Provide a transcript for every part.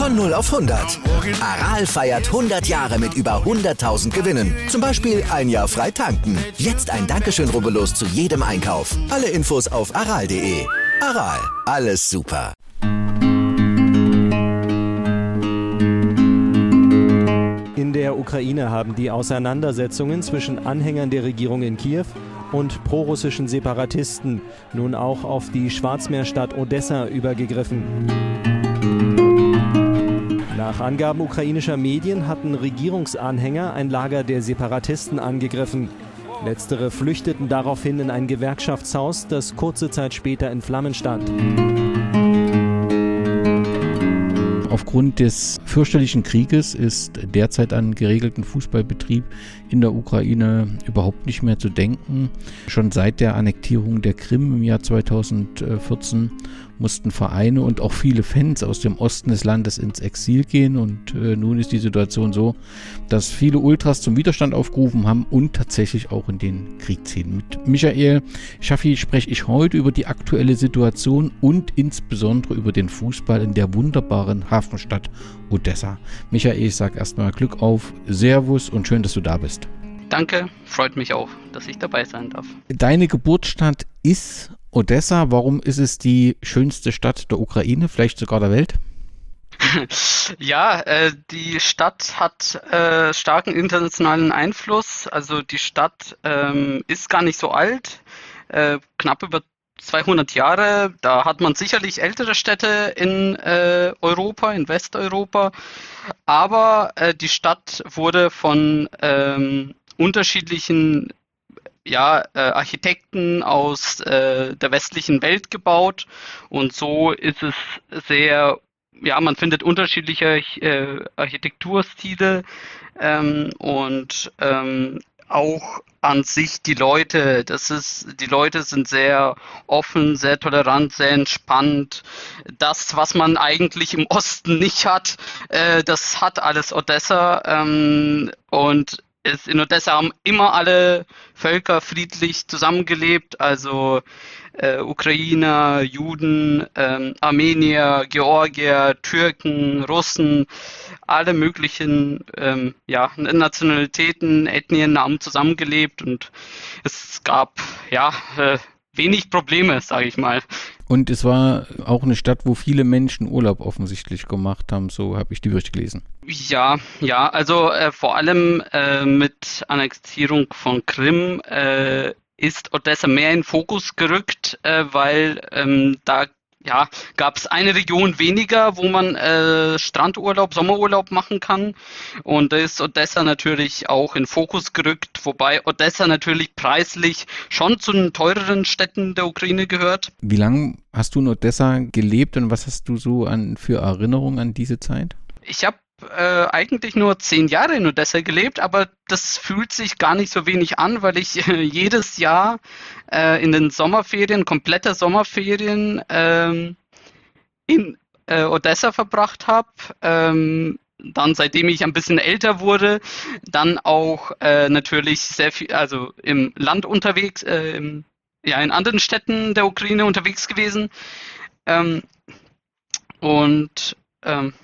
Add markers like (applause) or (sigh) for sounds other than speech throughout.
Von 0 auf 100. Aral feiert 100 Jahre mit über 100.000 Gewinnen. Zum Beispiel ein Jahr frei tanken. Jetzt ein Dankeschön, rubbellos zu jedem Einkauf. Alle Infos auf aral.de. Aral, alles super. In der Ukraine haben die Auseinandersetzungen zwischen Anhängern der Regierung in Kiew und prorussischen Separatisten nun auch auf die Schwarzmeerstadt Odessa übergegriffen. Nach Angaben ukrainischer Medien hatten Regierungsanhänger ein Lager der Separatisten angegriffen. Letztere flüchteten daraufhin in ein Gewerkschaftshaus, das kurze Zeit später in Flammen stand. Aufgrund des fürchterlichen Krieges ist derzeit an geregelten Fußballbetrieb in der Ukraine überhaupt nicht mehr zu denken. Schon seit der Annektierung der Krim im Jahr 2014 mussten Vereine und auch viele Fans aus dem Osten des Landes ins Exil gehen. Und äh, nun ist die Situation so, dass viele Ultras zum Widerstand aufgerufen haben und tatsächlich auch in den Krieg ziehen. Mit Michael Schaffi spreche ich heute über die aktuelle Situation und insbesondere über den Fußball in der wunderbaren Hafenstadt Odessa. Michael, ich sage erstmal Glück auf, Servus und schön, dass du da bist. Danke, freut mich auch, dass ich dabei sein darf. Deine Geburtsstadt ist Odessa, warum ist es die schönste Stadt der Ukraine, vielleicht sogar der Welt? (laughs) ja, äh, die Stadt hat äh, starken internationalen Einfluss. Also die Stadt ähm, ist gar nicht so alt, äh, knapp über 200 Jahre. Da hat man sicherlich ältere Städte in äh, Europa, in Westeuropa. Aber äh, die Stadt wurde von ähm, unterschiedlichen ja, äh, Architekten aus äh, der westlichen Welt gebaut und so ist es sehr, ja, man findet unterschiedliche äh, Architekturstile ähm, und ähm, auch an sich die Leute, das ist, die Leute sind sehr offen, sehr tolerant, sehr entspannt. Das, was man eigentlich im Osten nicht hat, äh, das hat alles Odessa ähm, und ist in Odessa haben immer alle Völker friedlich zusammengelebt, also äh, Ukrainer, Juden, ähm, Armenier, Georgier, Türken, Russen, alle möglichen ähm, ja, Nationalitäten, Ethnien haben zusammengelebt und es gab ja äh, wenig Probleme, sage ich mal. Und es war auch eine Stadt, wo viele Menschen Urlaub offensichtlich gemacht haben, so habe ich die Berichte gelesen. Ja, ja, also äh, vor allem äh, mit Annektierung von Krim äh, ist Odessa mehr in Fokus gerückt, äh, weil ähm, da ja, gab es eine Region weniger, wo man äh, Strandurlaub, Sommerurlaub machen kann. Und da ist Odessa natürlich auch in Fokus gerückt, wobei Odessa natürlich preislich schon zu den teureren Städten der Ukraine gehört. Wie lange hast du in Odessa gelebt und was hast du so an für Erinnerungen an diese Zeit? Ich habe äh, eigentlich nur zehn Jahre in Odessa gelebt, aber das fühlt sich gar nicht so wenig an, weil ich äh, jedes Jahr äh, in den Sommerferien, komplette Sommerferien ähm, in äh, Odessa verbracht habe. Ähm, dann, seitdem ich ein bisschen älter wurde, dann auch äh, natürlich sehr viel, also im Land unterwegs, äh, im, ja, in anderen Städten der Ukraine unterwegs gewesen. Ähm, und ähm,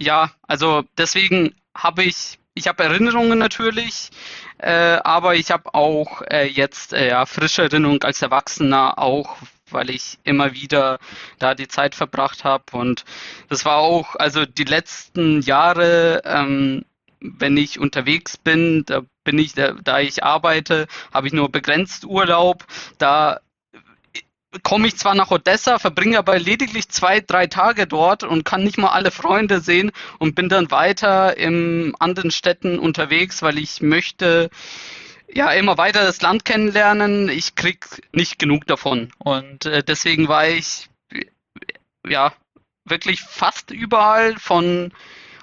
ja, also deswegen habe ich, ich habe Erinnerungen natürlich, äh, aber ich habe auch äh, jetzt äh, ja, frische Erinnerungen als Erwachsener auch, weil ich immer wieder da die Zeit verbracht habe und das war auch, also die letzten Jahre, ähm, wenn ich unterwegs bin, da bin ich, da, da ich arbeite, habe ich nur begrenzt Urlaub. Da komme ich zwar nach Odessa, verbringe aber lediglich zwei, drei Tage dort und kann nicht mal alle Freunde sehen und bin dann weiter in anderen Städten unterwegs, weil ich möchte ja immer weiter das Land kennenlernen. Ich krieg nicht genug davon und äh, deswegen war ich ja wirklich fast überall von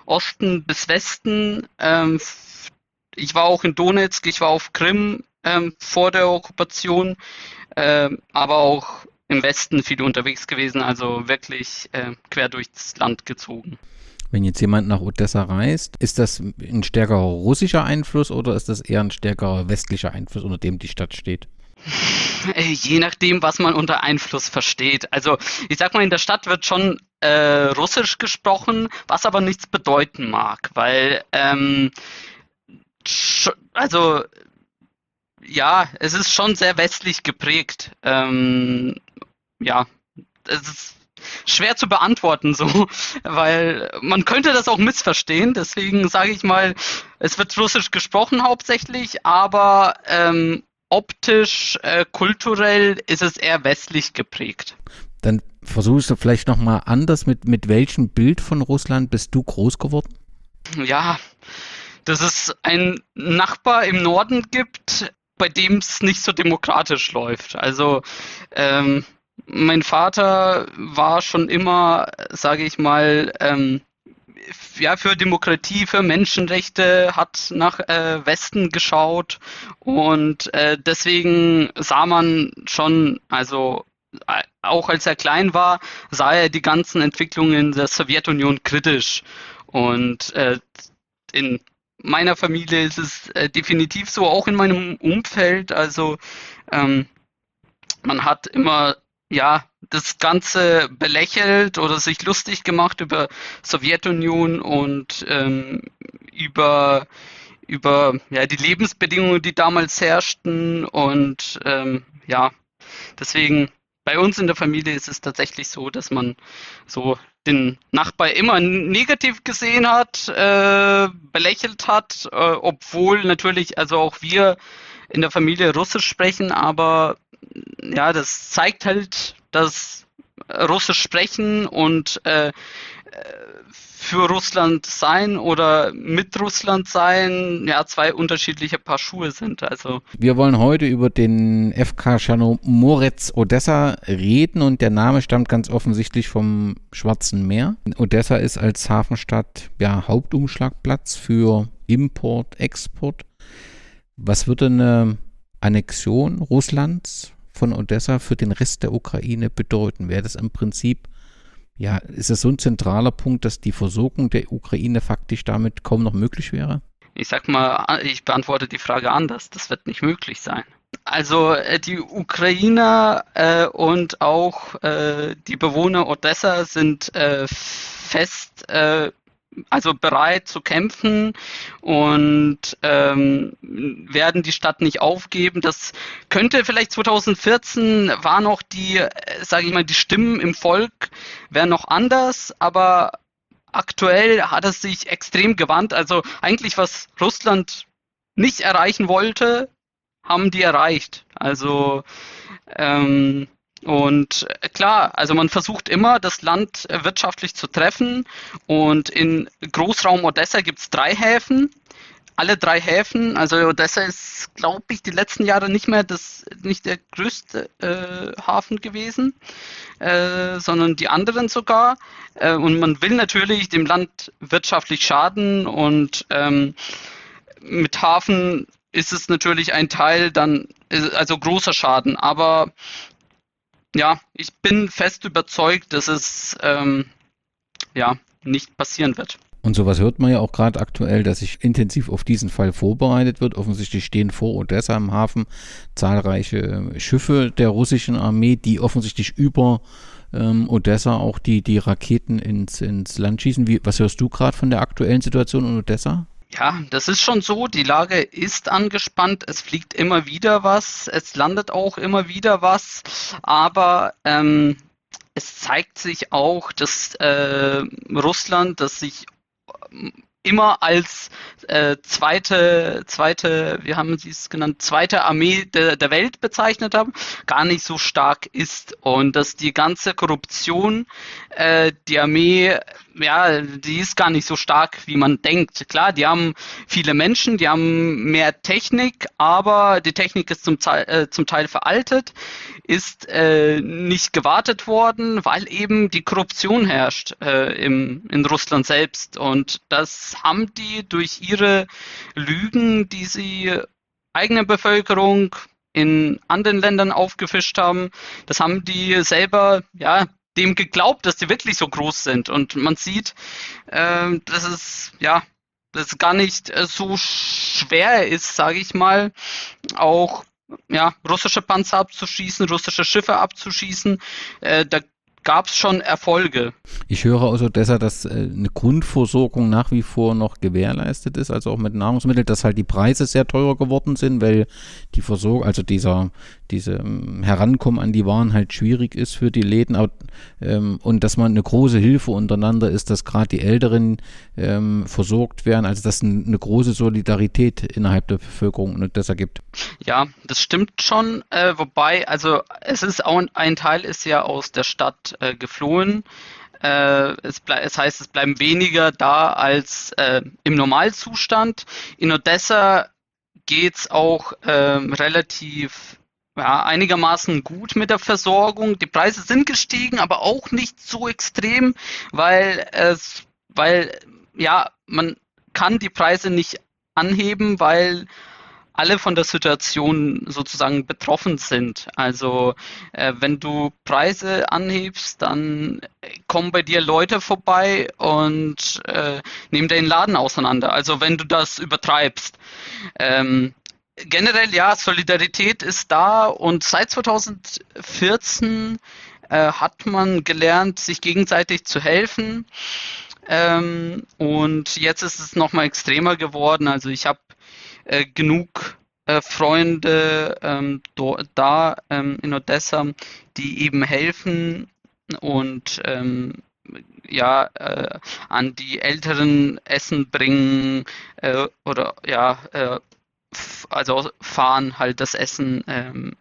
Osten bis Westen. Ähm, ich war auch in Donetsk, ich war auf Krim ähm, vor der Okkupation äh, aber auch im Westen viel unterwegs gewesen, also wirklich äh, quer durchs Land gezogen. Wenn jetzt jemand nach Odessa reist, ist das ein stärkerer russischer Einfluss oder ist das eher ein stärkerer westlicher Einfluss, unter dem die Stadt steht? Äh, je nachdem, was man unter Einfluss versteht. Also ich sag mal, in der Stadt wird schon äh, Russisch gesprochen, was aber nichts bedeuten mag, weil ähm, also ja, es ist schon sehr westlich geprägt. Ähm, ja, es ist schwer zu beantworten so, (laughs) weil man könnte das auch missverstehen. Deswegen sage ich mal, es wird Russisch gesprochen hauptsächlich, aber ähm, optisch, äh, kulturell ist es eher westlich geprägt. Dann versuchst du vielleicht nochmal anders, mit, mit welchem Bild von Russland bist du groß geworden? Ja, dass es einen Nachbar im Norden gibt, bei dem es nicht so demokratisch läuft. Also ähm, mein Vater war schon immer, sage ich mal, ähm, ja, für Demokratie, für Menschenrechte, hat nach äh, Westen geschaut und äh, deswegen sah man schon, also äh, auch als er klein war, sah er die ganzen Entwicklungen der Sowjetunion kritisch und äh, in meiner Familie ist es äh, definitiv so, auch in meinem Umfeld. Also ähm, man hat immer ja das Ganze belächelt oder sich lustig gemacht über Sowjetunion und ähm, über über ja die Lebensbedingungen, die damals herrschten und ähm, ja deswegen bei uns in der Familie ist es tatsächlich so, dass man so den Nachbar immer negativ gesehen hat, äh, belächelt hat, äh, obwohl natürlich also auch wir in der Familie Russisch sprechen, aber ja, das zeigt halt, dass Russisch sprechen und äh, für Russland sein oder mit Russland sein, ja, zwei unterschiedliche Paar Schuhe sind. Also. Wir wollen heute über den FK Chernomorets Odessa reden und der Name stammt ganz offensichtlich vom Schwarzen Meer. Odessa ist als Hafenstadt ja Hauptumschlagplatz für Import, Export. Was würde eine Annexion Russlands von Odessa für den Rest der Ukraine bedeuten? Wäre das im Prinzip ja, ist es so ein zentraler Punkt, dass die Versorgung der Ukraine faktisch damit kaum noch möglich wäre? Ich sag mal, ich beantworte die Frage anders. Das wird nicht möglich sein. Also äh, die Ukrainer äh, und auch äh, die Bewohner Odessa sind äh, fest äh, also bereit zu kämpfen und ähm, werden die Stadt nicht aufgeben. Das könnte vielleicht 2014 war noch die, äh, sage ich mal, die Stimmen im Volk wären noch anders, aber aktuell hat es sich extrem gewandt. Also eigentlich was Russland nicht erreichen wollte, haben die erreicht. Also ähm, und äh, klar, also man versucht immer, das Land äh, wirtschaftlich zu treffen. Und in Großraum Odessa gibt es drei Häfen. Alle drei Häfen, also Odessa ist, glaube ich, die letzten Jahre nicht mehr das, nicht der größte äh, Hafen gewesen, äh, sondern die anderen sogar. Äh, und man will natürlich dem Land wirtschaftlich schaden und ähm, mit Hafen ist es natürlich ein Teil dann, äh, also großer Schaden. Aber ja, ich bin fest überzeugt, dass es ähm, ja nicht passieren wird. Und sowas hört man ja auch gerade aktuell, dass sich intensiv auf diesen Fall vorbereitet wird. Offensichtlich stehen vor Odessa im Hafen zahlreiche Schiffe der russischen Armee, die offensichtlich über ähm, Odessa auch die, die Raketen ins, ins Land schießen. Wie, was hörst du gerade von der aktuellen Situation in Odessa? Ja, das ist schon so. Die Lage ist angespannt. Es fliegt immer wieder was. Es landet auch immer wieder was. Aber ähm, es zeigt sich auch, dass äh, Russland, das sich immer als äh, zweite, zweite, wie haben Sie es genannt, zweite Armee de, der Welt bezeichnet haben, gar nicht so stark ist und dass die ganze Korruption äh, die Armee ja, die ist gar nicht so stark, wie man denkt. Klar, die haben viele Menschen, die haben mehr Technik, aber die Technik ist zum, Teil, äh, zum Teil veraltet, ist äh, nicht gewartet worden, weil eben die Korruption herrscht äh, im, in Russland selbst. Und das haben die durch ihre Lügen, die sie eigene Bevölkerung in anderen Ländern aufgefischt haben. Das haben die selber ja dem geglaubt, dass die wirklich so groß sind. Und man sieht, äh, dass es ja, dass es gar nicht äh, so schwer ist, sage ich mal, auch ja, russische Panzer abzuschießen, russische Schiffe abzuschießen. Äh, da gab es schon Erfolge. Ich höre aus Odessa, dass äh, eine Grundversorgung nach wie vor noch gewährleistet ist, also auch mit Nahrungsmitteln, dass halt die Preise sehr teuer geworden sind, weil die Versorgung, also dieser, diese ähm, Herankommen an die Waren halt schwierig ist für die Läden aber, ähm, und dass man eine große Hilfe untereinander ist, dass gerade die Älteren ähm, versorgt werden, also dass ein, eine große Solidarität innerhalb der Bevölkerung in Odessa gibt. Ja, das stimmt schon, äh, wobei, also es ist auch ein Teil ist ja aus der Stadt äh, geflohen. Äh, es, es, heißt, es bleiben weniger da als äh, im Normalzustand. In Odessa geht es auch ähm, relativ ja, einigermaßen gut mit der Versorgung. Die Preise sind gestiegen, aber auch nicht so extrem, weil es, weil ja, man kann die Preise nicht anheben, weil alle von der Situation sozusagen betroffen sind. Also äh, wenn du Preise anhebst, dann kommen bei dir Leute vorbei und äh, nehmen den Laden auseinander. Also wenn du das übertreibst. Ähm, generell ja, Solidarität ist da und seit 2014 äh, hat man gelernt, sich gegenseitig zu helfen. Ähm, und jetzt ist es nochmal extremer geworden. Also ich habe äh, genug äh, Freunde ähm, do, da ähm, in Odessa, die eben helfen und ähm, ja äh, an die Älteren Essen bringen äh, oder ja äh, also fahren halt das Essen ähm,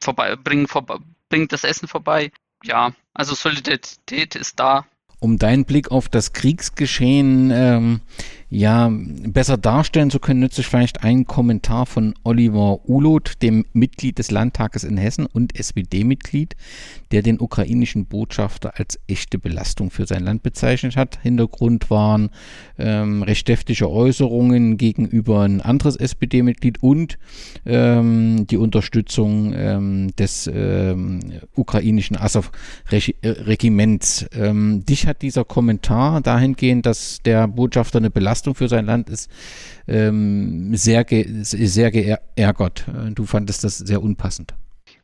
vorbei bringen vorbei bringt das Essen vorbei. Ja also Solidarität ist da. Um deinen Blick auf das Kriegsgeschehen ähm, ja besser darstellen zu können, nütze ich vielleicht einen Kommentar von Oliver Ulot, dem Mitglied des Landtages in Hessen und SPD-Mitglied, der den ukrainischen Botschafter als echte Belastung für sein Land bezeichnet hat. Hintergrund waren ähm, recht deftige Äußerungen gegenüber ein anderes SPD-Mitglied und ähm, die Unterstützung ähm, des ähm, ukrainischen Azov-Regiments. Ähm, dich hat dieser Kommentar dahingehend, dass der Botschafter eine Belastung für sein Land ist, ähm, sehr, ge sehr geärgert. Du fandest das sehr unpassend.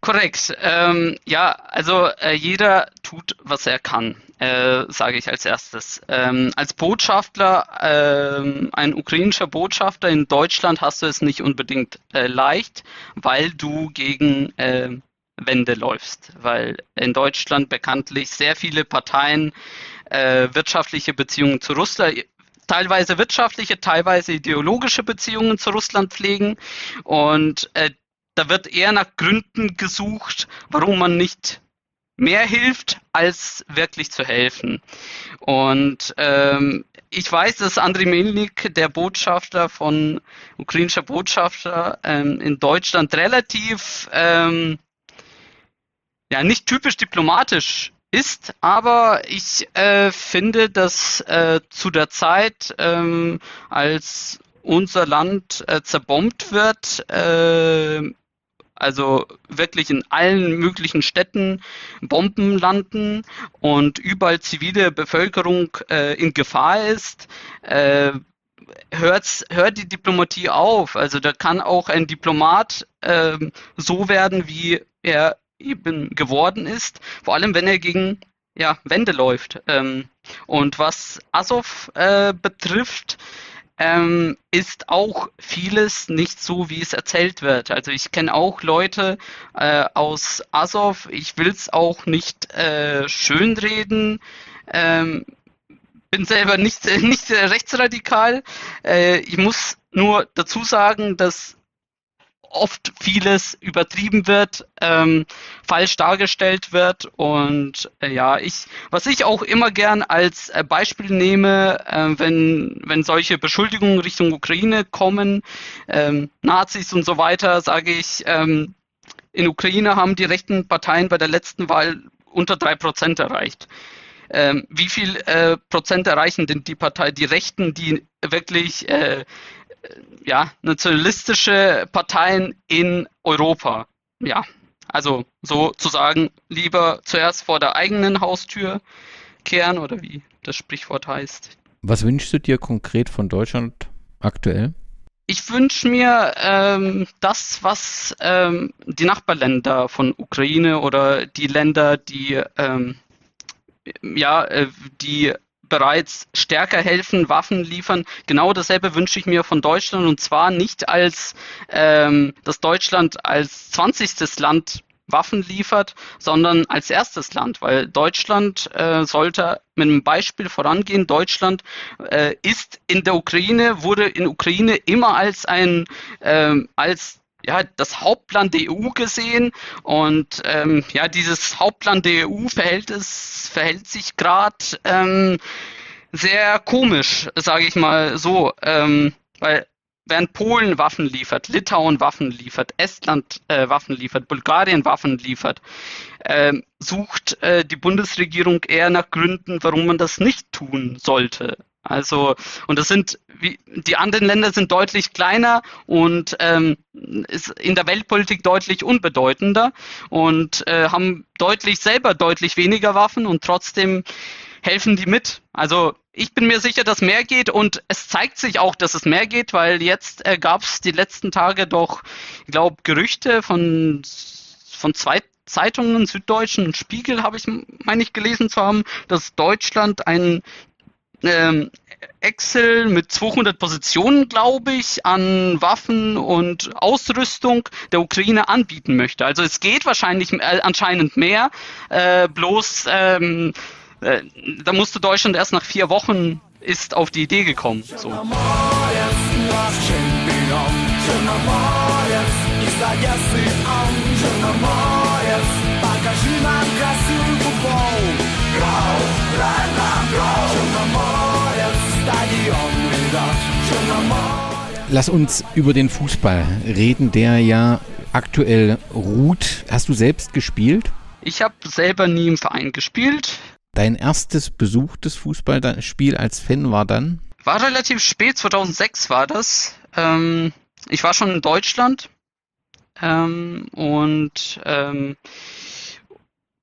Korrekt. Ähm, ja, also äh, jeder tut, was er kann, äh, sage ich als erstes. Ähm, als Botschafter, äh, ein ukrainischer Botschafter in Deutschland hast du es nicht unbedingt äh, leicht, weil du gegen äh, Wände läufst, weil in Deutschland bekanntlich sehr viele Parteien äh, wirtschaftliche Beziehungen zu Russland teilweise wirtschaftliche, teilweise ideologische Beziehungen zu Russland pflegen. Und äh, da wird eher nach Gründen gesucht, warum man nicht mehr hilft, als wirklich zu helfen. Und ähm, ich weiß, dass Andriy Melnik, der Botschafter von ukrainischer Botschafter ähm, in Deutschland, relativ ähm, ja nicht typisch diplomatisch ist, aber ich äh, finde, dass äh, zu der Zeit, ähm, als unser Land äh, zerbombt wird, äh, also wirklich in allen möglichen Städten Bomben landen und überall zivile Bevölkerung äh, in Gefahr ist, äh, hört's, hört die Diplomatie auf. Also da kann auch ein Diplomat äh, so werden, wie er eben geworden ist, vor allem wenn er gegen ja, Wände läuft. Ähm, und was Azov äh, betrifft, ähm, ist auch vieles nicht so, wie es erzählt wird. Also ich kenne auch Leute äh, aus Azov, ich will es auch nicht äh, schönreden, ähm, bin selber nicht, (laughs) nicht rechtsradikal. Äh, ich muss nur dazu sagen, dass oft vieles übertrieben wird, ähm, falsch dargestellt wird und äh, ja, ich, was ich auch immer gern als äh, Beispiel nehme, äh, wenn, wenn solche Beschuldigungen Richtung Ukraine kommen, ähm, Nazis und so weiter, sage ich, ähm, in Ukraine haben die rechten Parteien bei der letzten Wahl unter drei Prozent erreicht. Ähm, wie viel äh, Prozent erreichen denn die Partei, die Rechten, die wirklich äh, ja, nationalistische Parteien in Europa. Ja, also sozusagen lieber zuerst vor der eigenen Haustür kehren oder wie das Sprichwort heißt. Was wünschst du dir konkret von Deutschland aktuell? Ich wünsche mir ähm, das, was ähm, die Nachbarländer von Ukraine oder die Länder, die ähm, ja, äh, die bereits stärker helfen, Waffen liefern. Genau dasselbe wünsche ich mir von Deutschland und zwar nicht als, ähm, dass Deutschland als 20. Land Waffen liefert, sondern als erstes Land, weil Deutschland äh, sollte mit einem Beispiel vorangehen. Deutschland äh, ist in der Ukraine, wurde in Ukraine immer als ein äh, als ja, das Hauptland der EU gesehen und ähm, ja, dieses Hauptland der EU verhält es, verhält sich gerade ähm, sehr komisch, sage ich mal so, ähm, weil während Polen Waffen liefert, Litauen Waffen liefert, Estland äh, Waffen liefert, Bulgarien Waffen liefert, äh, sucht äh, die Bundesregierung eher nach Gründen, warum man das nicht tun sollte. Also, und das sind, wie, die anderen Länder sind deutlich kleiner und ähm, ist in der Weltpolitik deutlich unbedeutender und äh, haben deutlich selber deutlich weniger Waffen und trotzdem helfen die mit. Also ich bin mir sicher, dass mehr geht und es zeigt sich auch, dass es mehr geht, weil jetzt äh, gab es die letzten Tage doch, ich glaube, Gerüchte von, von zwei Zeitungen, Süddeutschen und Spiegel, habe ich, meine ich, gelesen zu haben, dass Deutschland ein ähm, Excel mit 200 Positionen, glaube ich, an Waffen und Ausrüstung der Ukraine anbieten möchte. Also es geht wahrscheinlich äh, anscheinend mehr, äh, bloß ähm, äh, da musste Deutschland erst nach vier Wochen ist auf die Idee gekommen. So. Lass uns über den Fußball reden, der ja aktuell ruht. Hast du selbst gespielt? Ich habe selber nie im Verein gespielt. Dein erstes besuchtes Fußballspiel als Fan war dann? War relativ spät, 2006 war das. Ähm, ich war schon in Deutschland ähm, und ähm,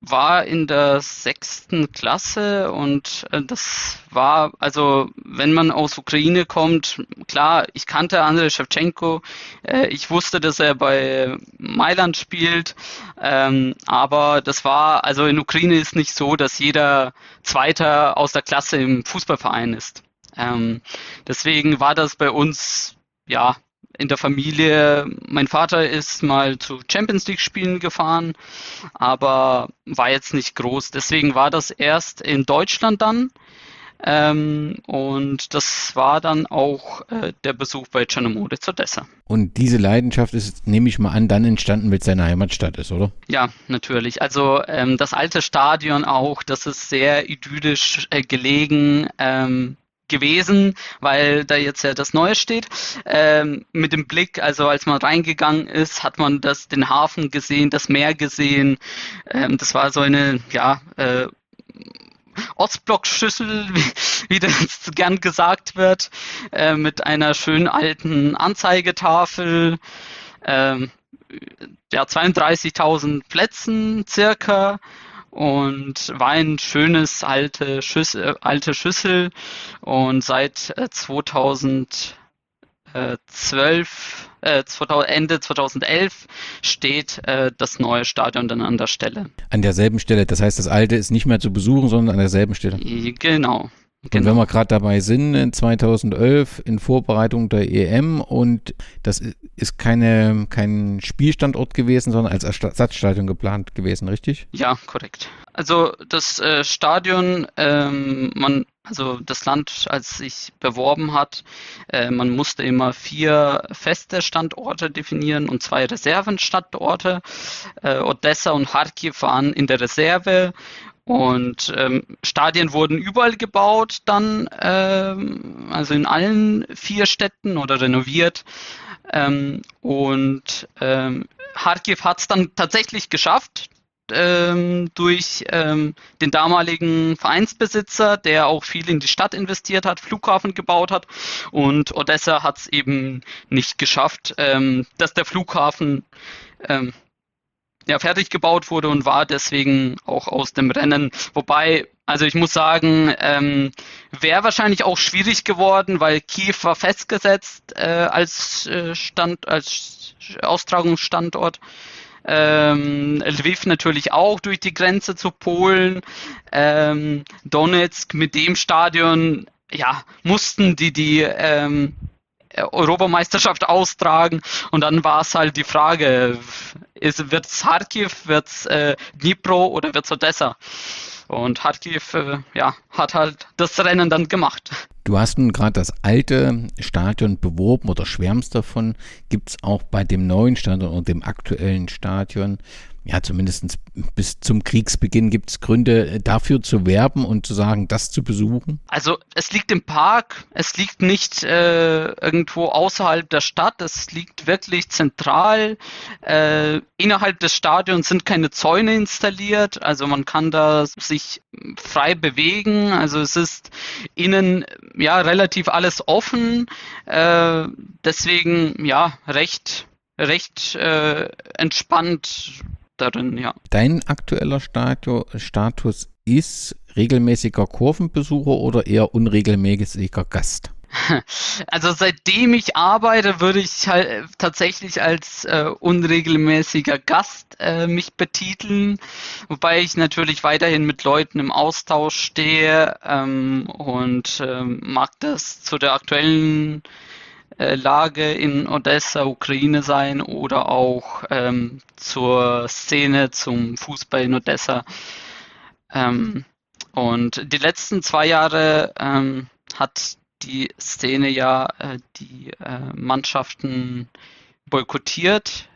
war in der sechsten Klasse und äh, das war, also wenn man aus Ukraine kommt, klar, ich kannte Andrei Shevchenko, äh, ich wusste, dass er bei Mailand spielt, ähm, aber das war, also in Ukraine ist nicht so, dass jeder Zweiter aus der Klasse im Fußballverein ist. Ähm, deswegen war das bei uns, ja, in der Familie, mein Vater ist mal zu Champions League Spielen gefahren, aber war jetzt nicht groß. Deswegen war das erst in Deutschland dann. Ähm, und das war dann auch äh, der Besuch bei Czernomorets Odessa. Und diese Leidenschaft ist, nehme ich mal an, dann entstanden, weil es seine Heimatstadt ist, oder? Ja, natürlich. Also ähm, das alte Stadion auch, das ist sehr idyllisch äh, gelegen. Ähm, gewesen, weil da jetzt ja das Neue steht. Ähm, mit dem Blick, also als man reingegangen ist, hat man das, den Hafen gesehen, das Meer gesehen. Ähm, das war so eine, ja, äh, Ostblock-Schüssel, (laughs) wie, wie das gern gesagt wird, äh, mit einer schönen alten Anzeigetafel. Ähm, ja, 32.000 Plätzen circa und war ein schönes alte Schüssel, äh, alte Schüssel und seit 2012 äh, 2000, äh, Ende 2011 steht äh, das neue Stadion dann an der Stelle. An derselben Stelle, das heißt, das alte ist nicht mehr zu besuchen, sondern an derselben Stelle. Genau. Genau. Und wenn wir gerade dabei sind, in 2011 in Vorbereitung der EM und das ist keine, kein Spielstandort gewesen, sondern als Ersatzstadion geplant gewesen, richtig? Ja, korrekt. Also das äh, Stadion, ähm, man, also das Land, als sich beworben hat, äh, man musste immer vier feste Standorte definieren und zwei Reservenstandorte. Äh, Odessa und Kharkiv waren in der Reserve und ähm, Stadien wurden überall gebaut, dann, ähm, also in allen vier Städten oder renoviert. Ähm, und ähm, Kharkiv hat es dann tatsächlich geschafft, ähm, durch ähm, den damaligen Vereinsbesitzer, der auch viel in die Stadt investiert hat, Flughafen gebaut hat. Und Odessa hat es eben nicht geschafft, ähm, dass der Flughafen ähm, ja, fertig gebaut wurde und war deswegen auch aus dem Rennen. Wobei, also ich muss sagen, ähm, wäre wahrscheinlich auch schwierig geworden, weil Kiew war festgesetzt äh, als äh, Stand, als Austragungsstandort. ähm, Lviv natürlich auch durch die Grenze zu Polen, ähm, Donetsk mit dem Stadion, ja, mussten die die ähm, Europameisterschaft austragen und dann war es halt die Frage, wird es Kharkiv, wird es äh, Dnipro oder wird es Odessa? Und Kharkiv äh, ja, hat halt das Rennen dann gemacht. Du hast nun gerade das alte Stadion beworben oder schwärmst davon. Gibt es auch bei dem neuen Stadion und dem aktuellen Stadion ja, zumindest bis zum Kriegsbeginn gibt es Gründe äh, dafür zu werben und zu sagen, das zu besuchen? Also es liegt im Park, es liegt nicht äh, irgendwo außerhalb der Stadt, es liegt wirklich zentral. Äh, innerhalb des Stadions sind keine Zäune installiert, also man kann da sich frei bewegen. Also es ist innen ja relativ alles offen, äh, deswegen ja recht recht äh, entspannt darin, ja. Dein aktueller Status, Status ist regelmäßiger Kurvenbesucher oder eher unregelmäßiger Gast? (laughs) Also seitdem ich arbeite, würde ich halt tatsächlich als äh, unregelmäßiger Gast äh, mich betiteln, wobei ich natürlich weiterhin mit Leuten im Austausch stehe ähm, und ähm, mag das zu der aktuellen äh, Lage in Odessa, Ukraine sein oder auch ähm, zur Szene, zum Fußball in Odessa. Ähm, und die letzten zwei Jahre ähm, hat die Szene ja äh, die äh, Mannschaften boykottiert.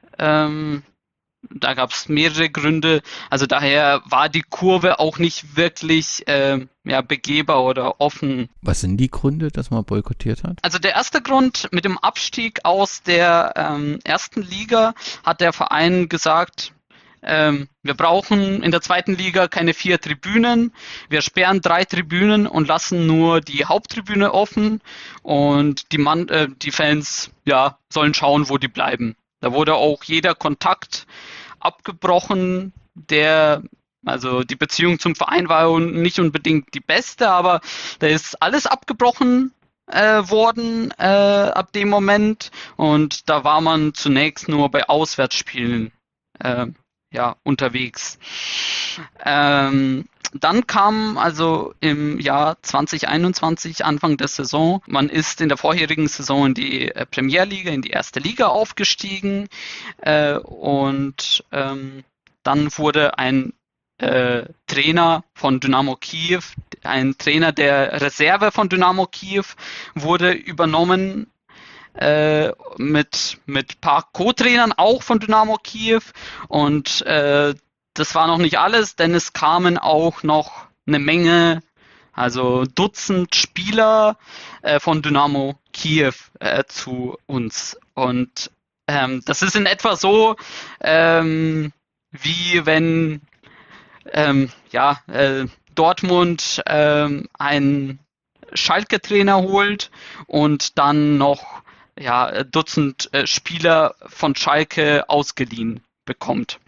Da gab es mehrere Gründe. Also daher war die Kurve auch nicht wirklich äh, ja, begehbar oder offen. Was sind die Gründe, dass man boykottiert hat? Also der erste Grund mit dem Abstieg aus der ähm, ersten Liga hat der Verein gesagt, ähm, wir brauchen in der zweiten Liga keine vier Tribünen. Wir sperren drei Tribünen und lassen nur die Haupttribüne offen und die, Mann, äh, die Fans ja, sollen schauen, wo die bleiben. Da wurde auch jeder Kontakt abgebrochen, der also die Beziehung zum Verein war nicht unbedingt die beste, aber da ist alles abgebrochen äh, worden äh, ab dem Moment. Und da war man zunächst nur bei Auswärtsspielen äh, ja, unterwegs. Ähm, dann kam also im Jahr 2021, Anfang der Saison, man ist in der vorherigen Saison in die äh, Premierliga, in die erste Liga aufgestiegen äh, und ähm, dann wurde ein äh, Trainer von Dynamo Kiew, ein Trainer der Reserve von Dynamo Kiew wurde übernommen äh, mit mit paar Co-Trainern auch von Dynamo Kiew und äh, das war noch nicht alles, denn es kamen auch noch eine Menge, also Dutzend Spieler äh, von Dynamo Kiew äh, zu uns. Und ähm, das ist in etwa so, ähm, wie wenn ähm, ja, äh, Dortmund ähm, einen Schalke-Trainer holt und dann noch ja, Dutzend äh, Spieler von Schalke ausgeliehen bekommt.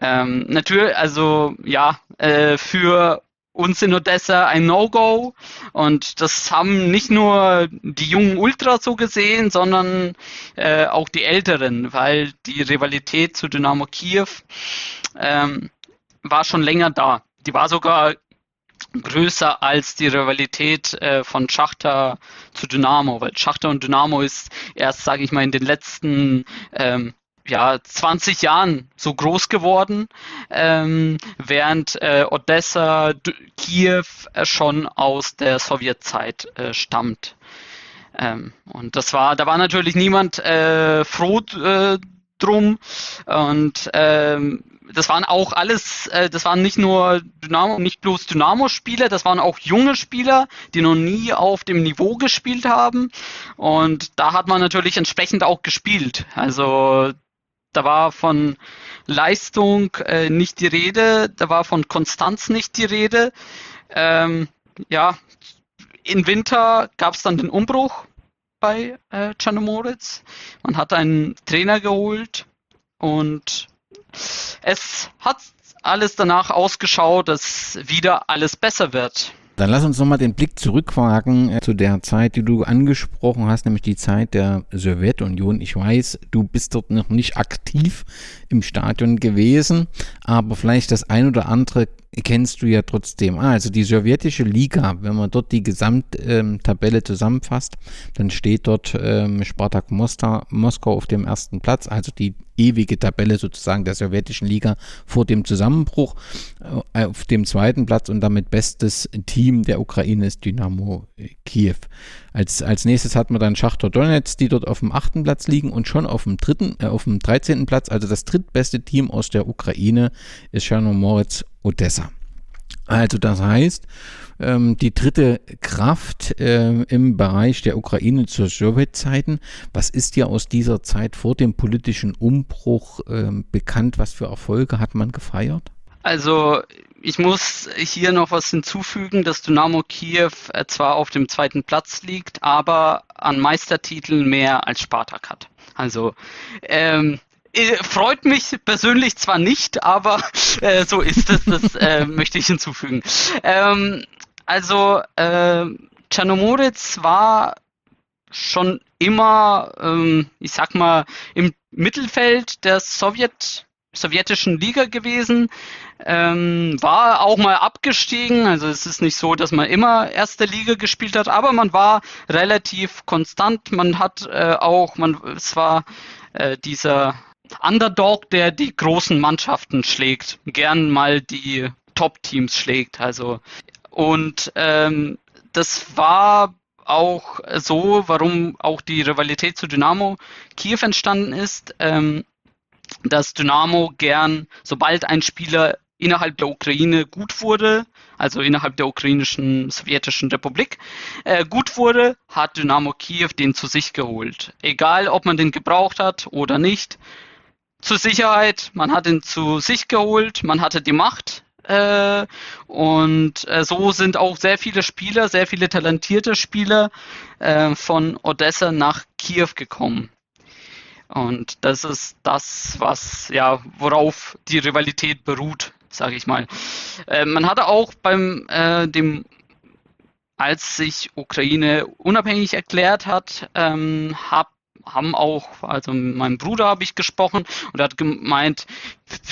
Ähm, natürlich, also ja, äh, für uns in Odessa ein No-Go und das haben nicht nur die jungen Ultras so gesehen, sondern äh, auch die Älteren, weil die Rivalität zu Dynamo Kiew ähm, war schon länger da. Die war sogar größer als die Rivalität äh, von Schachter zu Dynamo, weil Schachter und Dynamo ist erst, sage ich mal, in den letzten ähm, ja, 20 Jahren so groß geworden, ähm, während äh, Odessa, D Kiew äh, schon aus der Sowjetzeit äh, stammt. Ähm, und das war, da war natürlich niemand äh, froh drum und ähm, das waren auch alles, äh, das waren nicht nur Dynamo, nicht bloß Dynamo-Spieler, das waren auch junge Spieler, die noch nie auf dem Niveau gespielt haben. Und da hat man natürlich entsprechend auch gespielt. Also da war von Leistung äh, nicht die Rede, da war von Konstanz nicht die Rede. Ähm, ja, im Winter gab es dann den Umbruch bei äh, Czernomoritz. Man hat einen Trainer geholt und es hat alles danach ausgeschaut, dass wieder alles besser wird. Dann lass uns nochmal den Blick zurückwagen äh, zu der Zeit, die du angesprochen hast, nämlich die Zeit der Sowjetunion. Ich weiß, du bist dort noch nicht aktiv im Stadion gewesen, aber vielleicht das ein oder andere kennst du ja trotzdem. Ah, also die sowjetische Liga, wenn man dort die Gesamttabelle ähm, zusammenfasst, dann steht dort ähm, Spartak Mosta, Moskau auf dem ersten Platz, also die ewige Tabelle sozusagen der sowjetischen Liga vor dem Zusammenbruch. Äh, auf dem zweiten Platz und damit bestes Team der Ukraine ist Dynamo Kiew. Als, als nächstes hat man dann Schachtor Donetsk, die dort auf dem achten Platz liegen und schon auf dem dritten, äh, auf dem 13. Platz, also das drittbeste Team aus der Ukraine ist Chernomorets Odessa. Also das heißt, ähm, die dritte Kraft äh, im Bereich der Ukraine zur Sowjetzeiten. Was ist dir aus dieser Zeit vor dem politischen Umbruch äh, bekannt? Was für Erfolge hat man gefeiert? Also ich muss hier noch was hinzufügen, dass Dynamo Kiew äh, zwar auf dem zweiten Platz liegt, aber an Meistertiteln mehr als Spartak hat. Also ähm, äh, freut mich persönlich zwar nicht, aber äh, so ist es, das äh, (laughs) möchte ich hinzufügen. Ähm, also äh, Czernomoritz war schon immer, ähm, ich sag mal, im Mittelfeld der Sowjet sowjetischen Liga gewesen, ähm, war auch mal abgestiegen, also es ist nicht so, dass man immer erste Liga gespielt hat, aber man war relativ konstant, man hat äh, auch, man, es war äh, dieser Underdog, der die großen Mannschaften schlägt, gern mal die Top-Teams schlägt, also und ähm, das war auch so, warum auch die Rivalität zu Dynamo Kiew entstanden ist. Ähm, dass Dynamo gern, sobald ein Spieler innerhalb der Ukraine gut wurde, also innerhalb der ukrainischen sowjetischen Republik, äh, gut wurde, hat Dynamo Kiew den zu sich geholt. Egal, ob man den gebraucht hat oder nicht. Zur Sicherheit, man hat ihn zu sich geholt, man hatte die Macht. Äh, und äh, so sind auch sehr viele Spieler, sehr viele talentierte Spieler äh, von Odessa nach Kiew gekommen. Und das ist das, was, ja, worauf die Rivalität beruht, sage ich mal. Man hatte auch beim dem als sich Ukraine unabhängig erklärt hat, ähm, hab, haben auch, also mit meinem Bruder habe ich gesprochen und er hat gemeint,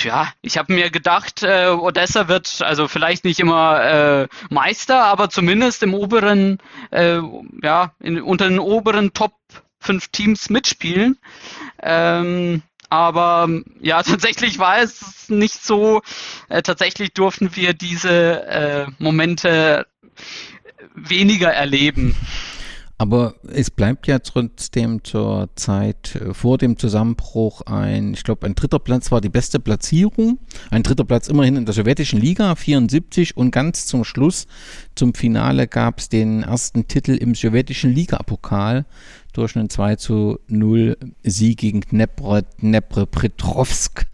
ja, ich habe mir gedacht, äh, Odessa wird also vielleicht nicht immer äh, Meister, aber zumindest im oberen, äh, ja, in, unter den oberen Top fünf Teams mitspielen. Ähm, aber ja, (laughs) tatsächlich war es nicht so. Äh, tatsächlich durften wir diese äh, Momente weniger erleben. Aber es bleibt ja trotzdem zur Zeit äh, vor dem Zusammenbruch ein, ich glaube, ein dritter Platz war die beste Platzierung. Ein dritter Platz immerhin in der sowjetischen Liga, 74. Und ganz zum Schluss, zum Finale, gab es den ersten Titel im sowjetischen Ligapokal durch einen 2 zu 0 Sieg gegen Dnepr, Dnepropetrovsk.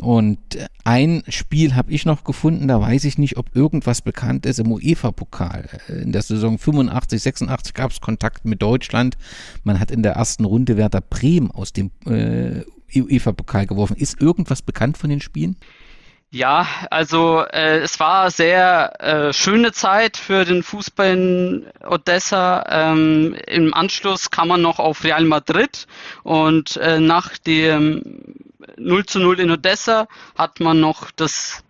Und ein Spiel habe ich noch gefunden, da weiß ich nicht, ob irgendwas bekannt ist im UEFA-Pokal. In der Saison 85, 86 gab es Kontakt mit Deutschland. Man hat in der ersten Runde Werder Bremen aus dem äh, UEFA-Pokal geworfen. Ist irgendwas bekannt von den Spielen? Ja, also äh, es war sehr äh, schöne Zeit für den Fußball in Odessa. Ähm, Im Anschluss kam man noch auf Real Madrid und äh, nach dem 0 zu 0 in Odessa hat man noch das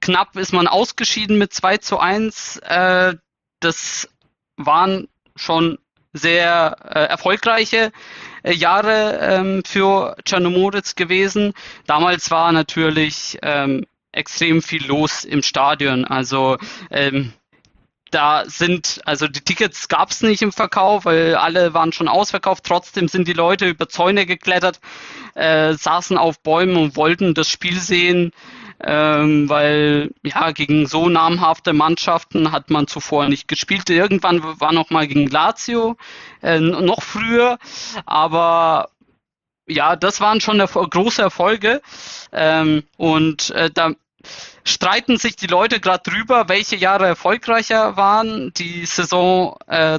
knapp ist man ausgeschieden mit 2 zu 1. Äh, das waren schon sehr äh, erfolgreiche äh, Jahre ähm, für Czernomoritz gewesen. Damals war natürlich ähm, extrem viel los im Stadion. Also ähm, da sind, also die Tickets gab es nicht im Verkauf, weil alle waren schon ausverkauft. Trotzdem sind die Leute über Zäune geklettert, äh, saßen auf Bäumen und wollten das Spiel sehen, ähm, weil ja gegen so namhafte Mannschaften hat man zuvor nicht gespielt. Irgendwann war noch mal gegen Lazio, äh, noch früher, aber ja, das waren schon große Erfolge. Ähm, und äh, da streiten sich die Leute gerade drüber, welche Jahre erfolgreicher waren. Die Saison äh,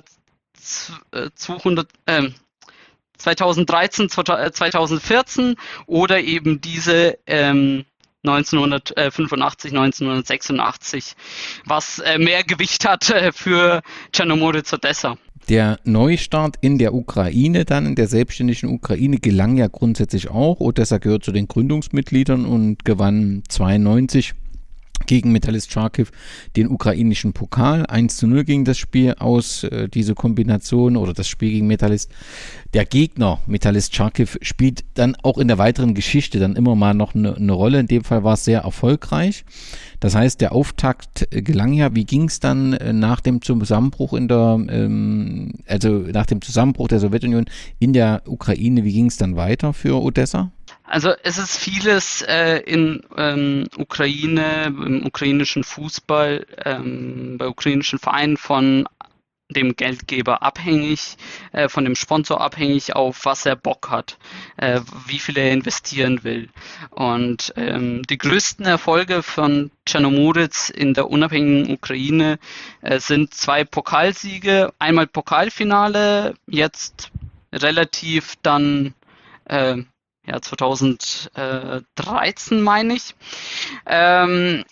200, äh, 2013, 2014 oder eben diese ähm, 1985, 1986, was äh, mehr Gewicht hat äh, für Czernomoritz Odessa. Der Neustart in der Ukraine, dann in der selbstständigen Ukraine, gelang ja grundsätzlich auch. Odessa gehört zu den Gründungsmitgliedern und gewann 92 gegen Metallist Charkiw den ukrainischen Pokal. 1 zu 0 ging das Spiel aus, äh, diese Kombination oder das Spiel gegen Metallist. Der Gegner, Metallist Charkiw, spielt dann auch in der weiteren Geschichte dann immer mal noch eine, eine Rolle. In dem Fall war es sehr erfolgreich. Das heißt, der Auftakt äh, gelang ja. Wie ging es dann äh, nach dem Zusammenbruch in der, ähm, also nach dem Zusammenbruch der Sowjetunion in der Ukraine, wie ging es dann weiter für Odessa? Also es ist vieles äh, in ähm, Ukraine, im ukrainischen Fußball, ähm, bei ukrainischen Vereinen von dem Geldgeber abhängig, äh, von dem Sponsor abhängig, auf was er Bock hat, äh, wie viel er investieren will. Und ähm, die größten Erfolge von Czernomoritz in der unabhängigen Ukraine äh, sind zwei Pokalsiege, einmal Pokalfinale, jetzt relativ dann äh, ja, 2013 meine ich. Ähm,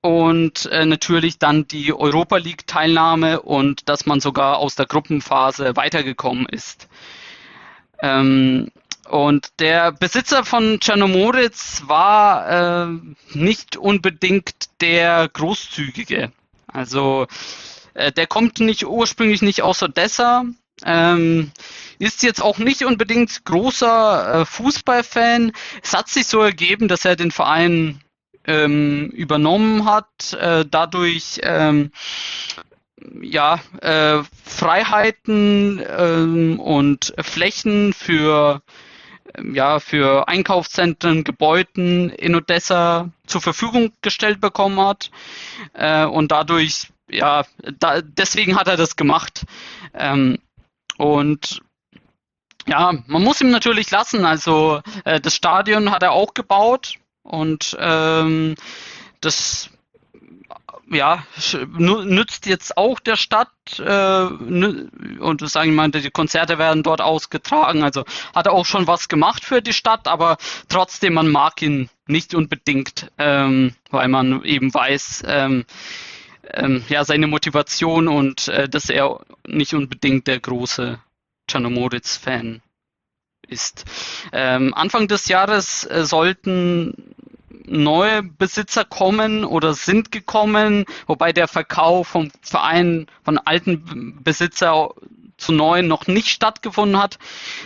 und äh, natürlich dann die Europa League Teilnahme und dass man sogar aus der Gruppenphase weitergekommen ist. Ähm, und der Besitzer von Czernomoritz war äh, nicht unbedingt der Großzügige. Also äh, der kommt nicht ursprünglich nicht aus Odessa, ähm, ist jetzt auch nicht unbedingt großer äh, Fußballfan. Es hat sich so ergeben, dass er den Verein ähm, übernommen hat, äh, dadurch ähm, ja, äh, Freiheiten ähm, und Flächen für ähm, ja, für Einkaufszentren, Gebäuden in Odessa zur Verfügung gestellt bekommen hat. Äh, und dadurch, ja, da, deswegen hat er das gemacht. Ähm, und ja, man muss ihm natürlich lassen. Also äh, das Stadion hat er auch gebaut und ähm, das ja, nützt jetzt auch der Stadt äh, und sagen wir mal, die Konzerte werden dort ausgetragen. Also hat er auch schon was gemacht für die Stadt, aber trotzdem, man mag ihn nicht unbedingt, ähm, weil man eben weiß, ähm, ähm, ja, seine Motivation und äh, dass er nicht unbedingt der große Czernomoritz-Fan ist. Ähm, Anfang des Jahres äh, sollten neue Besitzer kommen oder sind gekommen, wobei der Verkauf vom Verein von alten Besitzer zu neuen noch nicht stattgefunden hat,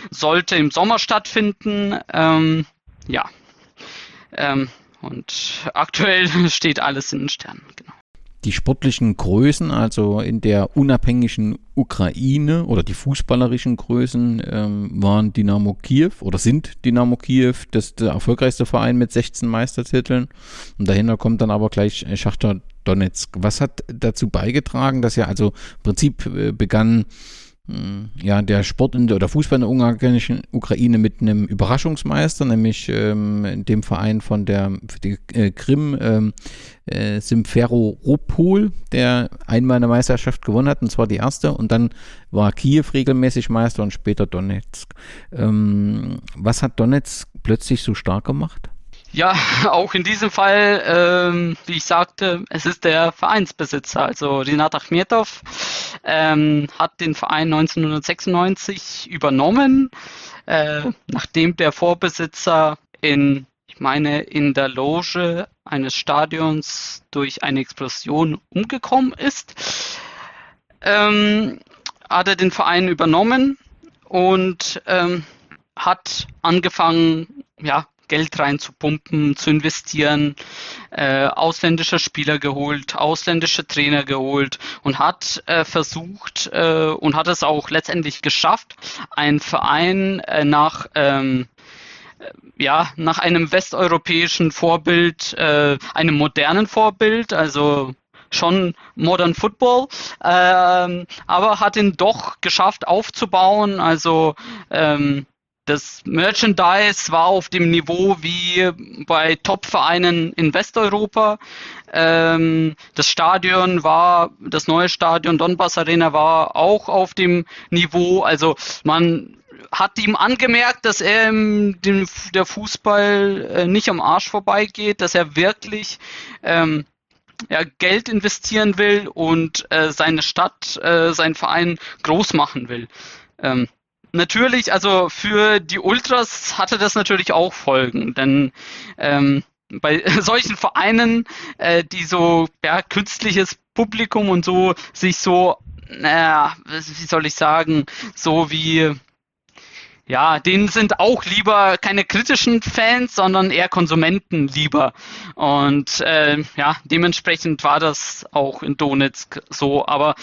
sollte im Sommer stattfinden. Ähm, ja. Ähm, und aktuell (laughs) steht alles in den Sternen, genau die sportlichen Größen, also in der unabhängigen Ukraine oder die fußballerischen Größen ähm, waren Dynamo Kiew oder sind Dynamo Kiew das der erfolgreichste Verein mit 16 Meistertiteln und dahinter kommt dann aber gleich Schachter Donetsk. Was hat dazu beigetragen, dass ja also im Prinzip äh, begann ja, der Sport in der, oder Fußball in der ungarischen Ukraine mit einem Überraschungsmeister, nämlich ähm, dem Verein von der die, äh, Krim, ähm, äh, Simferopol, der einmal eine Meisterschaft gewonnen hat, und zwar die erste, und dann war Kiew regelmäßig Meister und später Donetsk. Ähm, was hat Donetsk plötzlich so stark gemacht? Ja, (laughs) auch in diesem Fall, ähm, wie ich sagte, es ist der Vereinsbesitzer. Also Rinat Achmetov ähm, hat den Verein 1996 übernommen, äh, nachdem der Vorbesitzer in, ich meine, in der Loge eines Stadions durch eine Explosion umgekommen ist. Ähm, hat er den Verein übernommen und ähm, hat angefangen, ja, Geld reinzupumpen, zu investieren, äh, ausländische Spieler geholt, ausländische Trainer geholt und hat äh, versucht äh, und hat es auch letztendlich geschafft, einen Verein äh, nach ähm, äh, ja, nach einem westeuropäischen Vorbild, äh, einem modernen Vorbild, also schon Modern Football, ähm, aber hat ihn doch geschafft aufzubauen. Also ähm, das Merchandise war auf dem Niveau wie bei Top-Vereinen in Westeuropa. Ähm, das Stadion war, das neue Stadion Donbass Arena war auch auf dem Niveau. Also man hat ihm angemerkt, dass er dem, der Fußball äh, nicht am Arsch vorbeigeht, dass er wirklich ähm, ja, Geld investieren will und äh, seine Stadt, äh, seinen Verein groß machen will. Ähm, natürlich, also für die Ultras hatte das natürlich auch Folgen, denn ähm, bei (laughs) solchen Vereinen, äh, die so ja, künstliches Publikum und so sich so, naja, wie soll ich sagen, so wie ja, denen sind auch lieber keine kritischen Fans, sondern eher Konsumenten lieber. Und äh, ja, dementsprechend war das auch in Donetsk so. Aber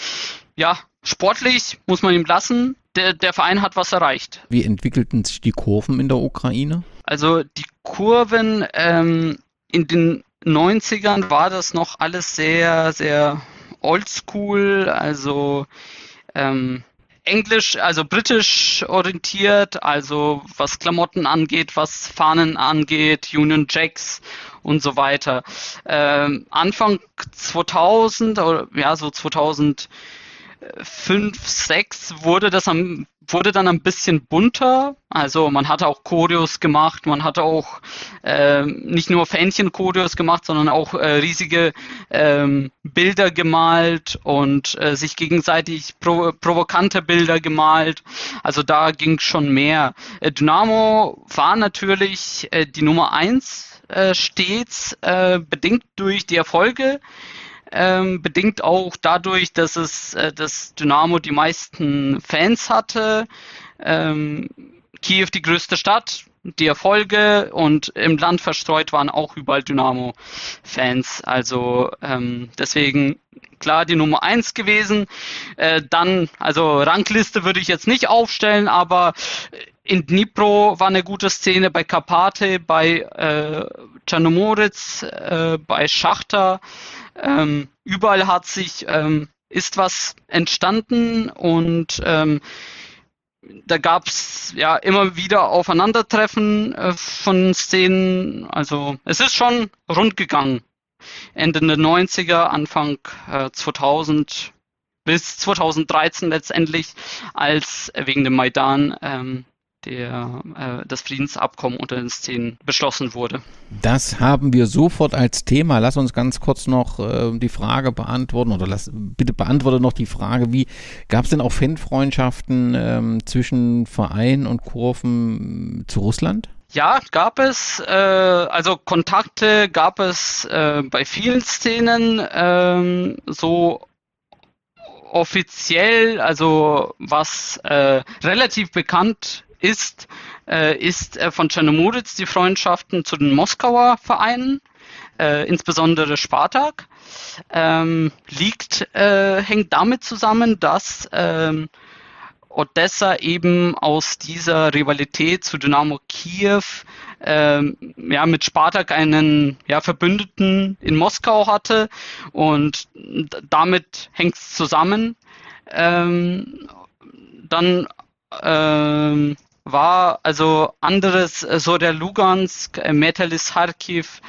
ja, sportlich muss man ihm lassen. Der, der Verein hat was erreicht. Wie entwickelten sich die Kurven in der Ukraine? Also die Kurven ähm, in den 90ern war das noch alles sehr, sehr oldschool. Also ähm, englisch, also britisch orientiert, also was Klamotten angeht, was Fahnen angeht, Union Jacks und so weiter. Ähm, Anfang 2000 oder ja so 2005, 6 wurde das am wurde dann ein bisschen bunter. Also man hatte auch Choreos gemacht, man hatte auch äh, nicht nur Fähnchen-Choreos gemacht, sondern auch äh, riesige ähm, Bilder gemalt und äh, sich gegenseitig pro provokante Bilder gemalt. Also da ging schon mehr. Äh, Dynamo war natürlich äh, die Nummer eins äh, stets, bedingt durch die Erfolge ähm, bedingt auch dadurch, dass es äh, das Dynamo die meisten Fans hatte. Ähm, Kiew die größte Stadt, die Erfolge und im Land verstreut waren auch überall Dynamo-Fans. Also ähm, deswegen klar die Nummer eins gewesen. Äh, dann, also Rangliste würde ich jetzt nicht aufstellen, aber in Dnipro war eine gute Szene, bei Karpate, bei äh, Czarnomoritz, äh, bei Schachter. Ähm, überall hat sich, ähm, ist was entstanden und ähm, da gab es ja immer wieder Aufeinandertreffen äh, von Szenen. Also es ist schon rund gegangen. Ende der 90er, Anfang äh, 2000 bis 2013 letztendlich, als wegen dem Maidan ähm, der, äh, das Friedensabkommen unter den Szenen beschlossen wurde. Das haben wir sofort als Thema. Lass uns ganz kurz noch äh, die Frage beantworten oder lass, bitte beantworte noch die Frage, wie gab es denn auch Fanfreundschaften ähm, zwischen Verein und Kurven zu Russland? Ja, gab es. Äh, also Kontakte gab es äh, bei vielen Szenen. Ähm, so offiziell, also was äh, relativ bekannt ist, äh, ist äh, von Czernomoritz die Freundschaften zu den Moskauer Vereinen, äh, insbesondere Spartak, ähm, liegt, hängt damit zusammen, dass ähm, Odessa eben aus dieser Rivalität zu Dynamo Kiew ähm, ja, mit Spartak einen ja, Verbündeten in Moskau hatte und damit hängt es zusammen. Ähm, dann ähm, war also anderes, äh, so der Lugansk, äh, Metalis Kharkiv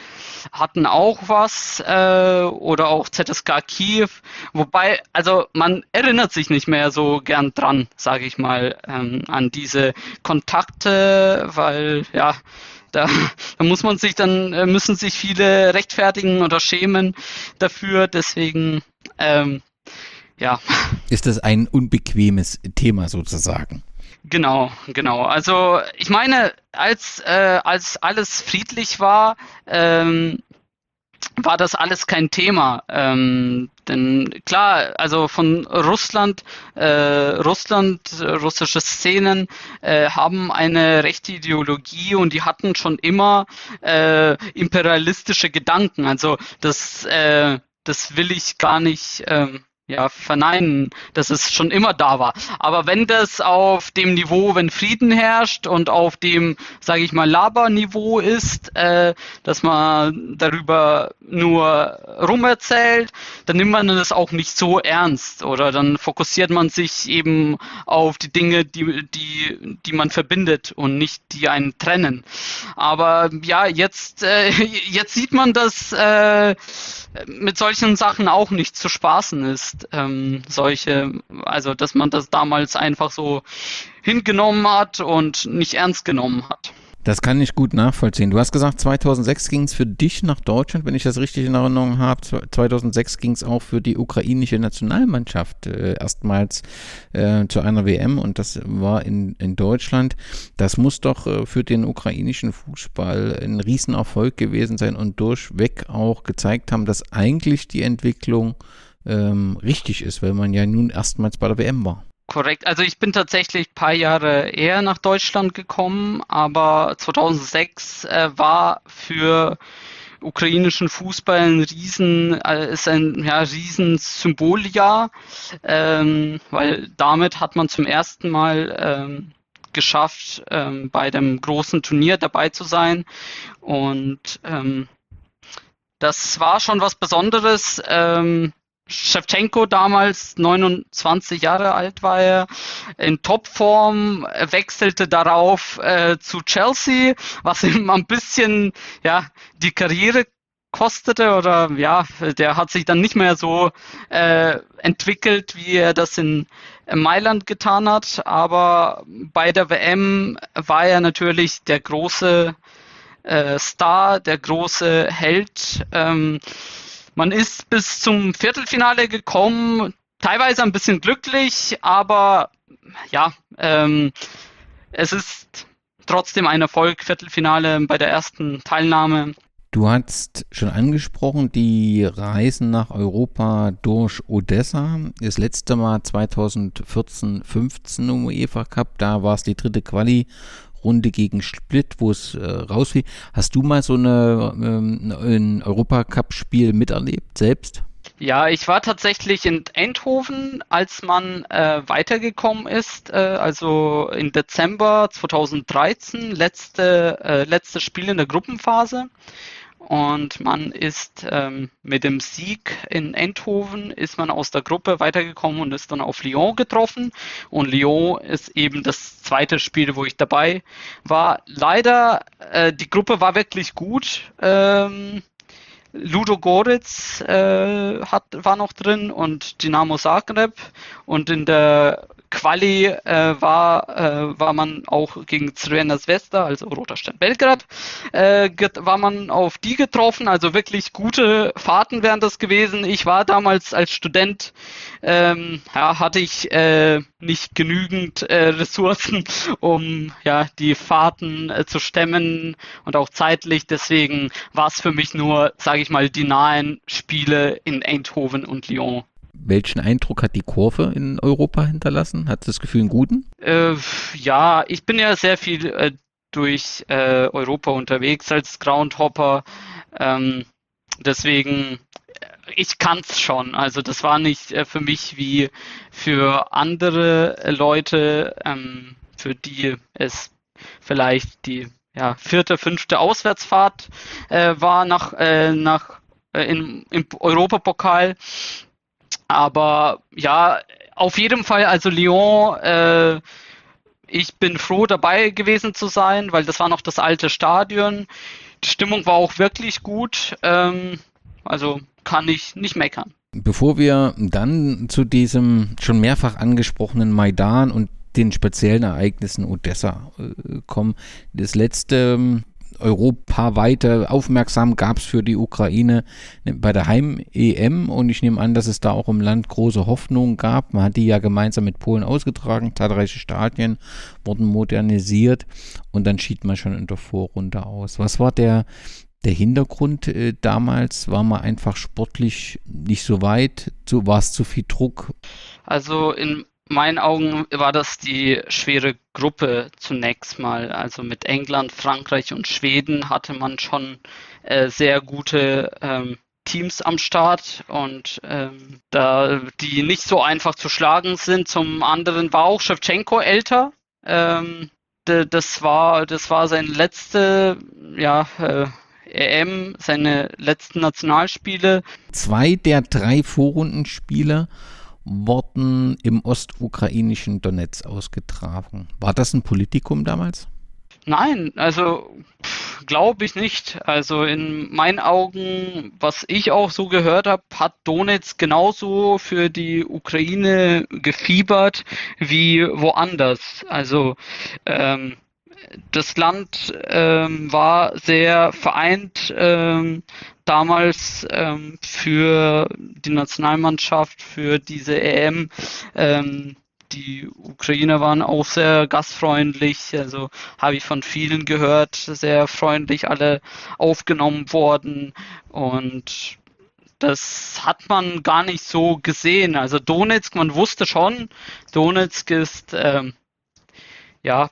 hatten auch was äh, oder auch ZSK Kiew, wobei, also man erinnert sich nicht mehr so gern dran, sage ich mal, ähm, an diese Kontakte, weil ja, da, da muss man sich dann, äh, müssen sich viele rechtfertigen oder schämen dafür, deswegen ähm, ja. Ist das ein unbequemes Thema sozusagen? Genau, genau. Also ich meine, als, äh, als alles friedlich war, ähm, war das alles kein Thema. Ähm, denn klar, also von Russland, äh, Russland, russische Szenen äh, haben eine rechte Ideologie und die hatten schon immer äh, imperialistische Gedanken. Also das, äh, das will ich gar nicht. Ähm, ja, verneinen, dass es schon immer da war. Aber wenn das auf dem Niveau, wenn Frieden herrscht und auf dem, sage ich mal, Laberniveau ist, äh, dass man darüber nur rumerzählt, dann nimmt man das auch nicht so ernst oder dann fokussiert man sich eben auf die Dinge, die, die, die man verbindet und nicht die einen trennen. Aber ja, jetzt, äh, (laughs) jetzt sieht man, dass äh, mit solchen Sachen auch nicht zu spaßen ist. Ähm, solche, also dass man das damals einfach so hingenommen hat und nicht ernst genommen hat. Das kann ich gut nachvollziehen. Du hast gesagt, 2006 ging es für dich nach Deutschland, wenn ich das richtig in Erinnerung habe. 2006 ging es auch für die ukrainische Nationalmannschaft äh, erstmals äh, zu einer WM und das war in, in Deutschland. Das muss doch äh, für den ukrainischen Fußball ein Riesenerfolg gewesen sein und durchweg auch gezeigt haben, dass eigentlich die Entwicklung ähm, richtig ist, weil man ja nun erstmals bei der WM war. Korrekt. Also ich bin tatsächlich ein paar Jahre eher nach Deutschland gekommen, aber 2006 äh, war für ukrainischen Fußball ein riesen äh, ist ein ja, riesen Symboljahr, ähm, weil damit hat man zum ersten Mal ähm, geschafft, ähm, bei dem großen Turnier dabei zu sein und ähm, das war schon was Besonderes. Ähm, Shevchenko damals 29 Jahre alt war er, in Topform, wechselte darauf äh, zu Chelsea, was ihm ein bisschen ja die Karriere kostete oder ja, der hat sich dann nicht mehr so äh, entwickelt, wie er das in Mailand getan hat. Aber bei der WM war er natürlich der große äh, Star, der große Held. Ähm, man ist bis zum Viertelfinale gekommen, teilweise ein bisschen glücklich, aber ja, ähm, es ist trotzdem ein Erfolg, Viertelfinale bei der ersten Teilnahme. Du hast schon angesprochen, die Reisen nach Europa durch Odessa. Das letzte Mal 2014-15 im UEFA Cup, da war es die dritte Quali Runde gegen Split, wo es äh, rausfiel. Hast du mal so eine, ähm, ein Europacup-Spiel miterlebt selbst? Ja, ich war tatsächlich in Eindhoven, als man äh, weitergekommen ist, äh, also im Dezember 2013, letzte, äh, letztes Spiel in der Gruppenphase und man ist ähm, mit dem Sieg in Eindhoven ist man aus der Gruppe weitergekommen und ist dann auf Lyon getroffen und Lyon ist eben das zweite Spiel, wo ich dabei war. Leider äh, die Gruppe war wirklich gut. Ähm, Ludo Goritz äh, hat, war noch drin und Dynamo Zagreb und in der Quali äh, war, äh, war man auch gegen Crvena Zvezda, also Roter Stern Belgrad, äh, war man auf die getroffen, also wirklich gute Fahrten wären das gewesen. Ich war damals als Student, ähm, ja, hatte ich äh, nicht genügend äh, Ressourcen, (laughs) um ja die Fahrten äh, zu stemmen und auch zeitlich. Deswegen war es für mich nur, sage ich mal, die nahen Spiele in Eindhoven und Lyon welchen Eindruck hat die Kurve in Europa hinterlassen? Hat das Gefühl einen guten? Äh, ja, ich bin ja sehr viel äh, durch äh, Europa unterwegs als Groundhopper. Ähm, deswegen, äh, ich kann es schon. Also das war nicht äh, für mich wie für andere äh, Leute, ähm, für die es vielleicht die ja, vierte, fünfte Auswärtsfahrt war nach, nach in, im Europapokal. Aber ja, auf jeden Fall, also Lyon, äh, ich bin froh dabei gewesen zu sein, weil das war noch das alte Stadion. Die Stimmung war auch wirklich gut. Ähm, also kann ich nicht meckern. Bevor wir dann zu diesem schon mehrfach angesprochenen Maidan und den speziellen Ereignissen Odessa äh, kommen, das letzte ähm, europaweite Aufmerksam gab es für die Ukraine bei der Heim-EM und ich nehme an, dass es da auch im Land große Hoffnungen gab. Man hat die ja gemeinsam mit Polen ausgetragen, zahlreiche Stadien wurden modernisiert und dann schied man schon in der Vorrunde aus. Was war der, der Hintergrund äh, damals? War man einfach sportlich nicht so weit? War es zu viel Druck? Also in meinen Augen war das die schwere Gruppe zunächst mal. Also mit England, Frankreich und Schweden hatte man schon äh, sehr gute ähm, Teams am Start und ähm, da die nicht so einfach zu schlagen sind. Zum anderen war auch Shevchenko älter. Ähm, das war das war sein letzte ja äh, EM, seine letzten Nationalspiele. Zwei der drei Vorrundenspiele wurden im ostukrainischen Donetsk ausgetragen. War das ein Politikum damals? Nein, also glaube ich nicht. Also in meinen Augen, was ich auch so gehört habe, hat Donetsk genauso für die Ukraine gefiebert wie woanders. Also ähm, das Land ähm, war sehr vereint ähm, damals ähm, für die Nationalmannschaft, für diese EM. Ähm, die Ukrainer waren auch sehr gastfreundlich, also habe ich von vielen gehört, sehr freundlich alle aufgenommen worden und das hat man gar nicht so gesehen. Also Donetsk, man wusste schon, Donetsk ist ähm, ja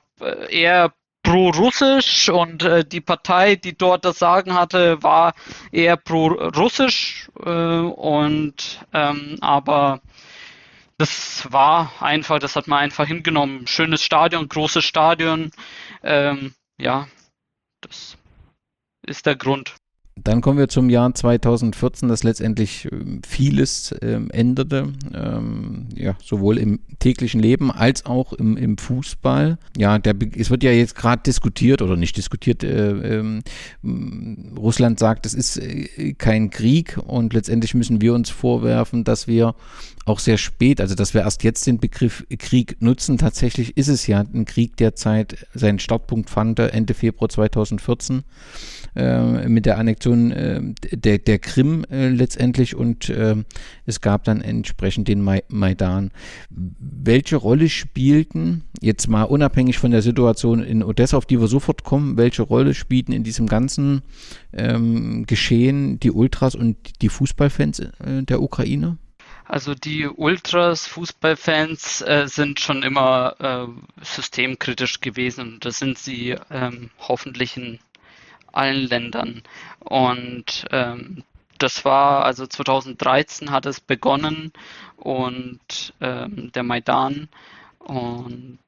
eher pro-russisch und äh, die Partei, die dort das Sagen hatte, war eher pro-russisch äh, und ähm, aber das war einfach, das hat man einfach hingenommen. Schönes Stadion, großes Stadion. Ähm, ja, das ist der Grund. Dann kommen wir zum Jahr 2014, das letztendlich ähm, vieles ähm, änderte, ähm, ja, sowohl im täglichen Leben als auch im, im Fußball. Ja, der, es wird ja jetzt gerade diskutiert oder nicht diskutiert. Äh, äh, Russland sagt, es ist äh, kein Krieg und letztendlich müssen wir uns vorwerfen, dass wir auch sehr spät, also dass wir erst jetzt den Begriff Krieg nutzen. Tatsächlich ist es ja ein Krieg, der Zeit seinen Startpunkt fand Ende Februar 2014 äh, mit der Annexion äh, der, der Krim äh, letztendlich und äh, es gab dann entsprechend den Mai Maidan. Welche Rolle spielten, jetzt mal unabhängig von der Situation in Odessa, auf die wir sofort kommen, welche Rolle spielten in diesem ganzen ähm, Geschehen die Ultras und die Fußballfans äh, der Ukraine? Also die Ultras, Fußballfans äh, sind schon immer äh, systemkritisch gewesen und das sind sie ähm, hoffentlich in allen Ländern. Und ähm, das war, also 2013 hat es begonnen und ähm, der Maidan und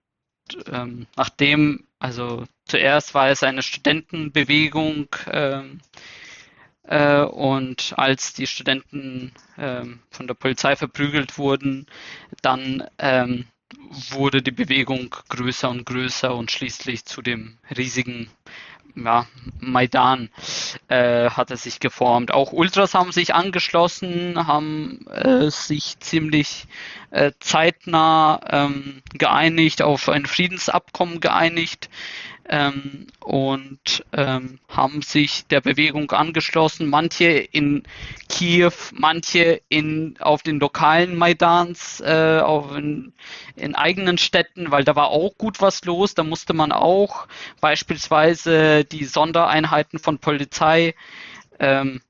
ähm, nachdem, also zuerst war es eine Studentenbewegung ähm, äh, und als die Studenten ähm, von der Polizei verprügelt wurden, dann ähm, wurde die Bewegung größer und größer und schließlich zu dem riesigen ja, Maidan äh, hat er sich geformt. Auch Ultras haben sich angeschlossen, haben äh, sich ziemlich äh, zeitnah ähm, geeinigt, auf ein Friedensabkommen geeinigt ähm, und ähm, haben sich der Bewegung angeschlossen. Manche in Kiew, manche in, auf den lokalen Maidans, äh, auf in, in eigenen Städten, weil da war auch gut was los. Da musste man auch beispielsweise die Sondereinheiten von Polizei ähm,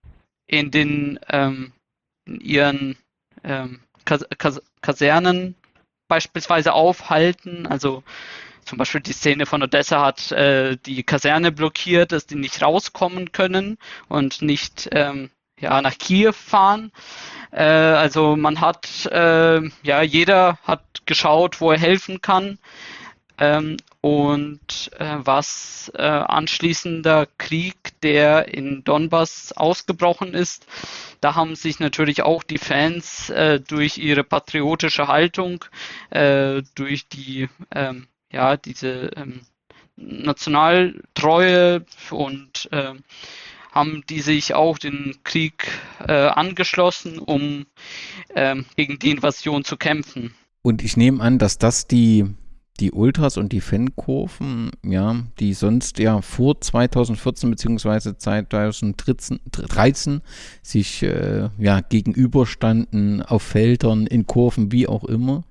in den ähm, in ihren ähm, Kas Kas Kasernen beispielsweise aufhalten. Also zum Beispiel die Szene von Odessa hat äh, die Kaserne blockiert, dass die nicht rauskommen können und nicht ähm, ja, nach Kiew fahren. Äh, also man hat, äh, ja, jeder hat geschaut, wo er helfen kann. Ähm, und äh, was äh, anschließender Krieg, der in Donbass ausgebrochen ist, da haben sich natürlich auch die Fans äh, durch ihre patriotische Haltung, äh, durch die ähm, ja, diese ähm, Nationaltreue und äh, haben die sich auch den Krieg äh, angeschlossen, um äh, gegen die Invasion zu kämpfen. Und ich nehme an, dass das die, die Ultras und die Fankurven, ja, die sonst ja vor 2014 bzw. 2013 sich äh, ja gegenüberstanden auf Feldern, in Kurven, wie auch immer,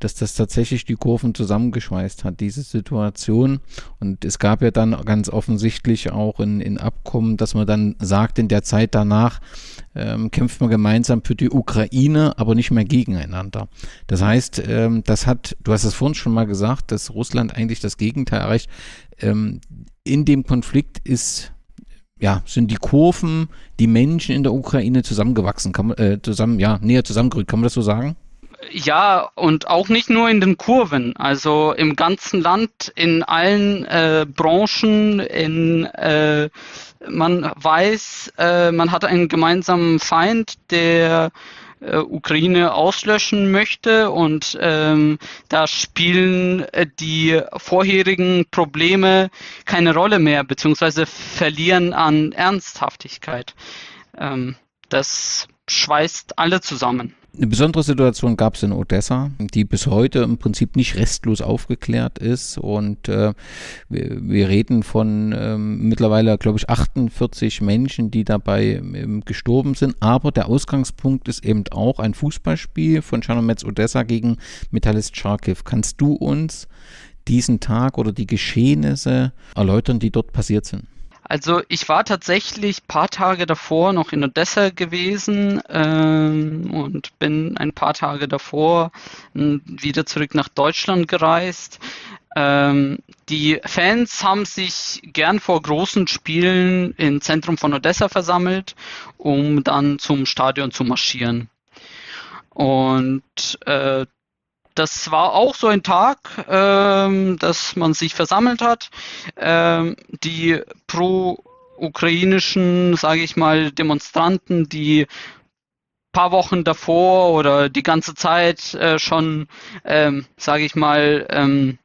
dass das tatsächlich die Kurven zusammengeschweißt hat, diese Situation. Und es gab ja dann ganz offensichtlich auch in, in Abkommen, dass man dann sagt, in der Zeit danach ähm, kämpft man gemeinsam für die Ukraine, aber nicht mehr gegeneinander. Das heißt, ähm, das hat, du hast es vorhin schon mal gesagt, dass Russland eigentlich das Gegenteil erreicht. Ähm, in dem Konflikt ist ja, sind die Kurven, die Menschen in der Ukraine zusammengewachsen, kann man, äh, zusammen, ja, näher zusammengerückt, kann man das so sagen? Ja, und auch nicht nur in den Kurven, also im ganzen Land, in allen äh, Branchen, in äh, man weiß, äh, man hat einen gemeinsamen Feind, der äh, Ukraine auslöschen möchte und ähm, da spielen äh, die vorherigen Probleme keine Rolle mehr, beziehungsweise verlieren an Ernsthaftigkeit. Ähm, das schweißt alle zusammen. Eine besondere Situation gab es in Odessa, die bis heute im Prinzip nicht restlos aufgeklärt ist. Und äh, wir, wir, reden von ähm, mittlerweile, glaube ich, 48 Menschen, die dabei ähm, gestorben sind. Aber der Ausgangspunkt ist eben auch ein Fußballspiel von Chernomets Odessa gegen Metallist Charkiw. Kannst du uns diesen Tag oder die Geschehnisse erläutern, die dort passiert sind? Also ich war tatsächlich paar Tage davor noch in Odessa gewesen ähm, und bin ein paar Tage davor hm, wieder zurück nach Deutschland gereist. Ähm, die Fans haben sich gern vor großen Spielen im Zentrum von Odessa versammelt, um dann zum Stadion zu marschieren. Und äh, das war auch so ein Tag, ähm, dass man sich versammelt hat. Ähm, die pro-ukrainischen, sage ich mal, Demonstranten, die paar Wochen davor oder die ganze Zeit äh, schon, ähm, sage ich mal, ähm,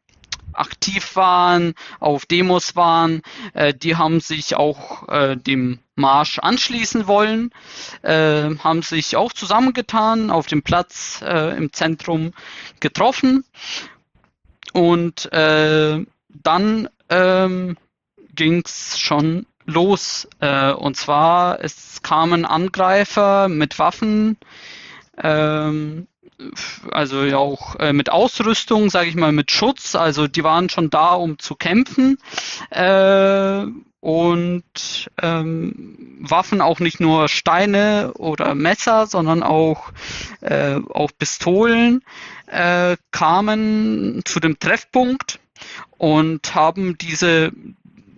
aktiv waren, auf Demos waren, äh, die haben sich auch äh, dem Marsch anschließen wollen, äh, haben sich auch zusammengetan, auf dem Platz äh, im Zentrum getroffen und äh, dann ähm, ging es schon los. Äh, und zwar, es kamen Angreifer mit Waffen, ähm, also ja auch äh, mit Ausrüstung, sage ich mal, mit Schutz. Also die waren schon da, um zu kämpfen. Äh, und ähm, Waffen auch nicht nur Steine oder Messer, sondern auch, äh, auch Pistolen äh, kamen zu dem Treffpunkt und haben diese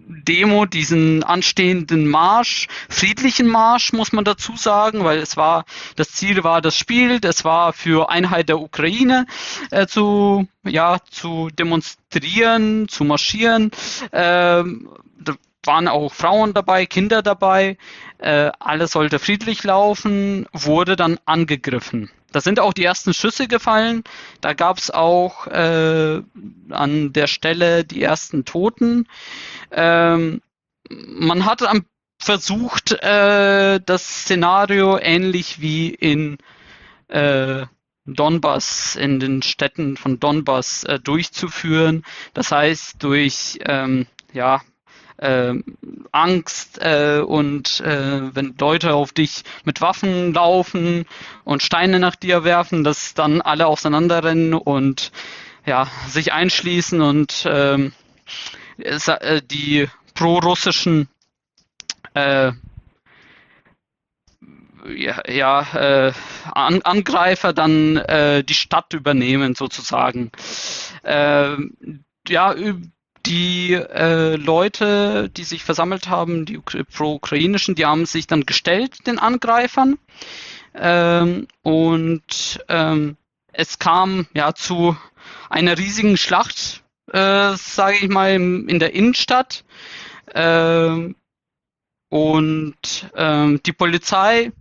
Demo, diesen anstehenden Marsch, friedlichen Marsch, muss man dazu sagen, weil es war, das Ziel war das Spiel, das war für Einheit der Ukraine äh, zu, ja, zu demonstrieren, zu marschieren. Ähm, waren auch Frauen dabei, Kinder dabei. Äh, alles sollte friedlich laufen, wurde dann angegriffen. Da sind auch die ersten Schüsse gefallen. Da gab es auch äh, an der Stelle die ersten Toten. Ähm, man hat versucht, äh, das Szenario ähnlich wie in äh, Donbass, in den Städten von Donbass äh, durchzuführen. Das heißt, durch ähm, ja, äh, Angst äh, und äh, wenn Leute auf dich mit Waffen laufen und Steine nach dir werfen, dass dann alle auseinanderrennen und ja, sich einschließen und ähm, äh, die pro-russischen äh, ja, ja äh, An Angreifer dann äh, die Stadt übernehmen sozusagen. Äh, ja, die äh, Leute, die sich versammelt haben, die pro-ukrainischen, die haben sich dann gestellt den Angreifern ähm, und ähm, es kam ja zu einer riesigen Schlacht äh, sage ich mal, in der Innenstadt. Äh, und äh, die Polizei,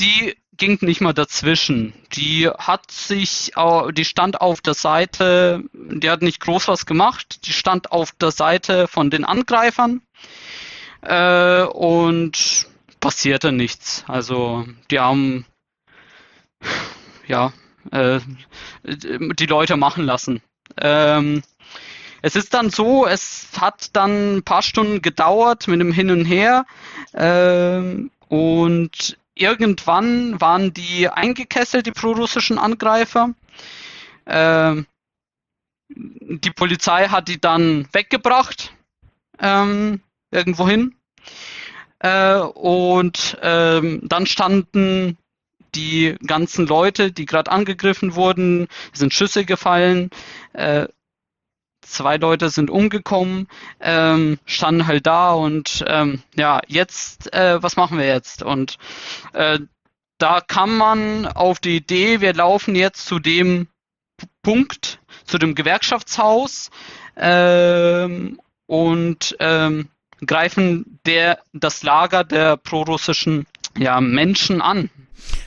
die ging nicht mal dazwischen. Die hat sich, die stand auf der Seite, die hat nicht groß was gemacht, die stand auf der Seite von den Angreifern äh, und passierte nichts. Also die haben ja äh, die Leute machen lassen. Ähm, es ist dann so, es hat dann ein paar Stunden gedauert mit dem Hin und Her ähm, und irgendwann waren die eingekesselt, die prorussischen Angreifer. Ähm, die Polizei hat die dann weggebracht ähm, irgendwo hin. Äh, und ähm, dann standen die ganzen Leute, die gerade angegriffen wurden, sind Schüsse gefallen. Äh, zwei Leute sind umgekommen, ähm, standen halt da und ähm, ja, jetzt, äh, was machen wir jetzt? Und äh, da kann man auf die Idee, wir laufen jetzt zu dem Punkt, zu dem Gewerkschaftshaus ähm, und ähm, greifen der, das Lager der prorussischen ja, Menschen an.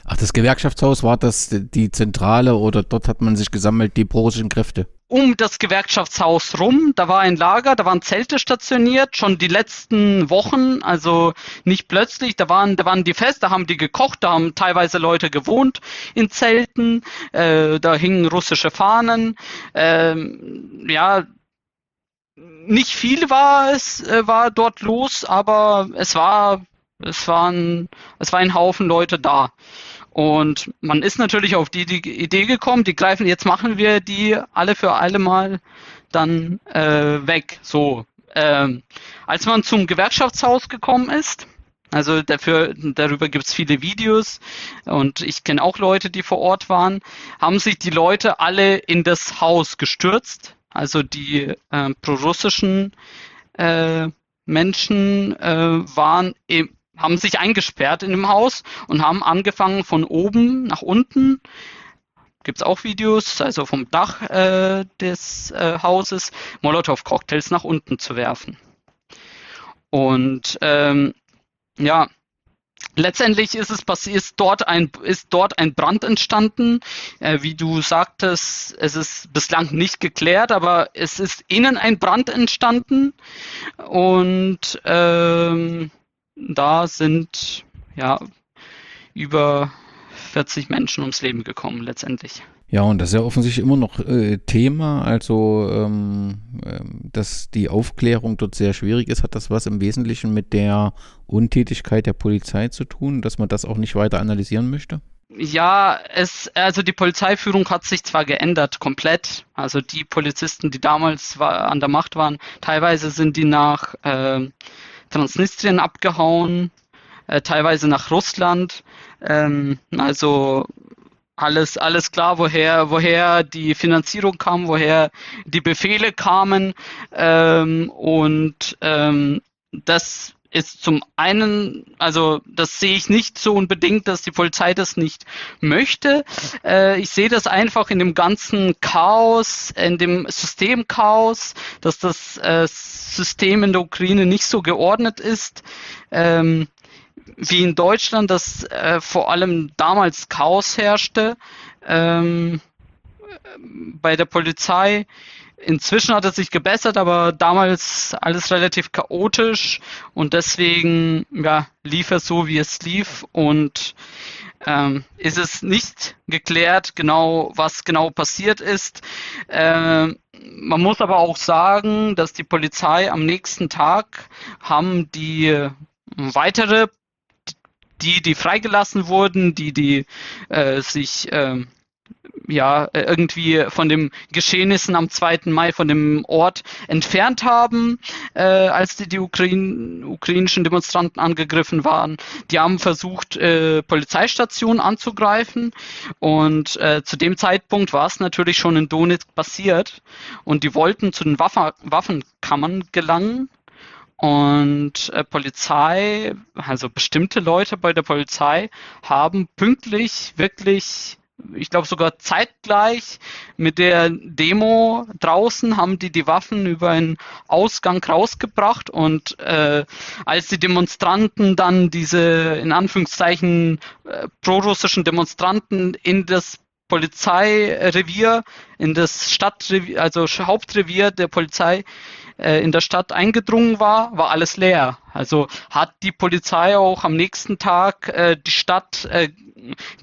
Ach, das Gewerkschaftshaus war das die Zentrale oder dort hat man sich gesammelt, die prorussischen Kräfte? Um das Gewerkschaftshaus rum, da war ein Lager, da waren Zelte stationiert, schon die letzten Wochen, also nicht plötzlich, da waren, da waren die fest, da haben die gekocht, da haben teilweise Leute gewohnt in Zelten, äh, da hingen russische Fahnen, ähm, ja, nicht viel war es, äh, war dort los, aber es war, es waren, es war ein Haufen Leute da. Und man ist natürlich auf die, die Idee gekommen, die greifen, jetzt machen wir die alle für alle mal dann äh, weg. So, ähm, als man zum Gewerkschaftshaus gekommen ist, also dafür, darüber gibt es viele Videos und ich kenne auch Leute, die vor Ort waren, haben sich die Leute alle in das Haus gestürzt. Also die äh, prorussischen äh, Menschen äh, waren im, haben sich eingesperrt in dem Haus und haben angefangen von oben nach unten. Gibt es auch Videos, also vom Dach äh, des äh, Hauses, Molotow-Cocktails nach unten zu werfen. Und ähm, ja, Letztendlich ist es ist dort ein, ist dort ein Brand entstanden. Äh, wie du sagtest, es ist bislang nicht geklärt, aber es ist innen ein Brand entstanden. Und ähm, da sind ja über 40 Menschen ums Leben gekommen letztendlich. Ja, und das ist ja offensichtlich immer noch äh, Thema. Also, ähm, äh, dass die Aufklärung dort sehr schwierig ist, hat das was im Wesentlichen mit der Untätigkeit der Polizei zu tun, dass man das auch nicht weiter analysieren möchte? Ja, es, also die Polizeiführung hat sich zwar geändert, komplett. Also die Polizisten, die damals war, an der Macht waren, teilweise sind die nach äh, Transnistrien abgehauen, äh, teilweise nach Russland. Ähm, also alles, alles klar, woher, woher die Finanzierung kam, woher die Befehle kamen. Ähm, und ähm, das ist zum einen, also das sehe ich nicht so unbedingt, dass die Polizei das nicht möchte. Äh, ich sehe das einfach in dem ganzen Chaos, in dem Systemchaos, dass das äh, System in der Ukraine nicht so geordnet ist. Ähm, wie in Deutschland, dass äh, vor allem damals Chaos herrschte ähm, bei der Polizei. Inzwischen hat es sich gebessert, aber damals alles relativ chaotisch und deswegen ja, lief es so, wie es lief und ähm, ist es nicht geklärt, genau was genau passiert ist. Ähm, man muss aber auch sagen, dass die Polizei am nächsten Tag haben die weitere, die, die freigelassen wurden, die, die äh, sich äh, ja, irgendwie von den Geschehnissen am 2. Mai von dem Ort entfernt haben, äh, als die, die Ukrain ukrainischen Demonstranten angegriffen waren. Die haben versucht, äh, Polizeistationen anzugreifen und äh, zu dem Zeitpunkt war es natürlich schon in Donetsk passiert und die wollten zu den Waffen Waffenkammern gelangen und äh, Polizei, also bestimmte Leute bei der Polizei haben pünktlich wirklich ich glaube sogar zeitgleich mit der Demo draußen haben die die Waffen über einen Ausgang rausgebracht und äh, als die Demonstranten dann diese in Anführungszeichen äh, prorussischen Demonstranten in das Polizeirevier, in das Stadtrevier, also Hauptrevier der Polizei äh, in der Stadt eingedrungen war, war alles leer. Also hat die Polizei auch am nächsten Tag äh, die Stadt äh,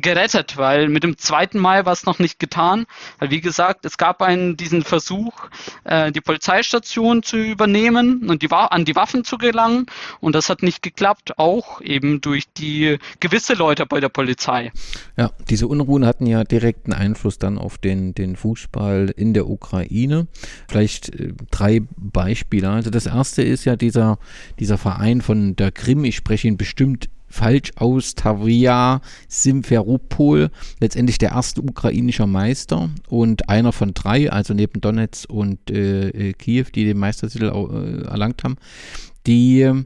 gerettet, weil mit dem zweiten Mai war es noch nicht getan. Weil wie gesagt, es gab einen diesen Versuch, äh, die Polizeistation zu übernehmen und die an die Waffen zu gelangen und das hat nicht geklappt, auch eben durch die gewisse Leute bei der Polizei. Ja, diese Unruhen hatten ja direkten Einfluss dann auf den, den Fußball in der Ukraine. Vielleicht äh, drei Beispiele. Also das erste ist ja dieser, dieser Verein von der Krim, ich spreche ihn bestimmt falsch aus, Tavria Simferopol, letztendlich der erste ukrainische Meister und einer von drei, also neben Donetsk und äh, äh Kiew, die den Meistertitel äh, erlangt haben, die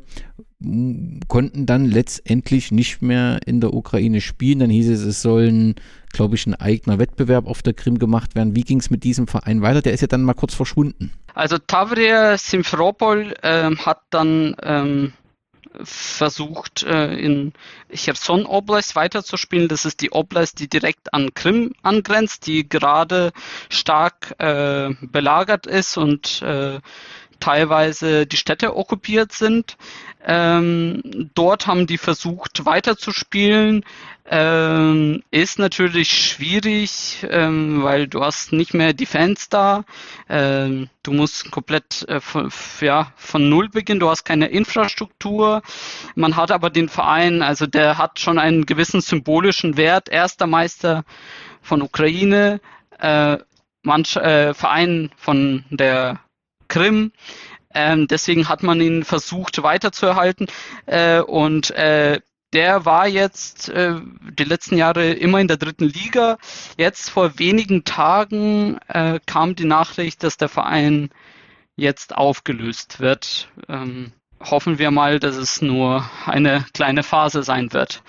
konnten dann letztendlich nicht mehr in der Ukraine spielen. Dann hieß es, es sollen, glaube ich, ein eigener Wettbewerb auf der Krim gemacht werden. Wie ging es mit diesem Verein weiter? Der ist ja dann mal kurz verschwunden. Also Tavria Simferopol ähm, hat dann ähm, versucht, äh, in Cherson Oblast weiterzuspielen. Das ist die Oblast, die direkt an Krim angrenzt, die gerade stark äh, belagert ist und äh, teilweise die Städte okkupiert sind. Ähm, dort haben die versucht weiterzuspielen. Ähm, ist natürlich schwierig, ähm, weil du hast nicht mehr die Fans da. Ähm, du musst komplett äh, von, ja, von Null beginnen. Du hast keine Infrastruktur. Man hat aber den Verein, also der hat schon einen gewissen symbolischen Wert. Erster Meister von Ukraine, äh, manch, äh, Verein von der Krim. Ähm, deswegen hat man ihn versucht weiterzuerhalten. Äh, und äh, der war jetzt äh, die letzten Jahre immer in der dritten Liga. Jetzt vor wenigen Tagen äh, kam die Nachricht, dass der Verein jetzt aufgelöst wird. Ähm, hoffen wir mal, dass es nur eine kleine Phase sein wird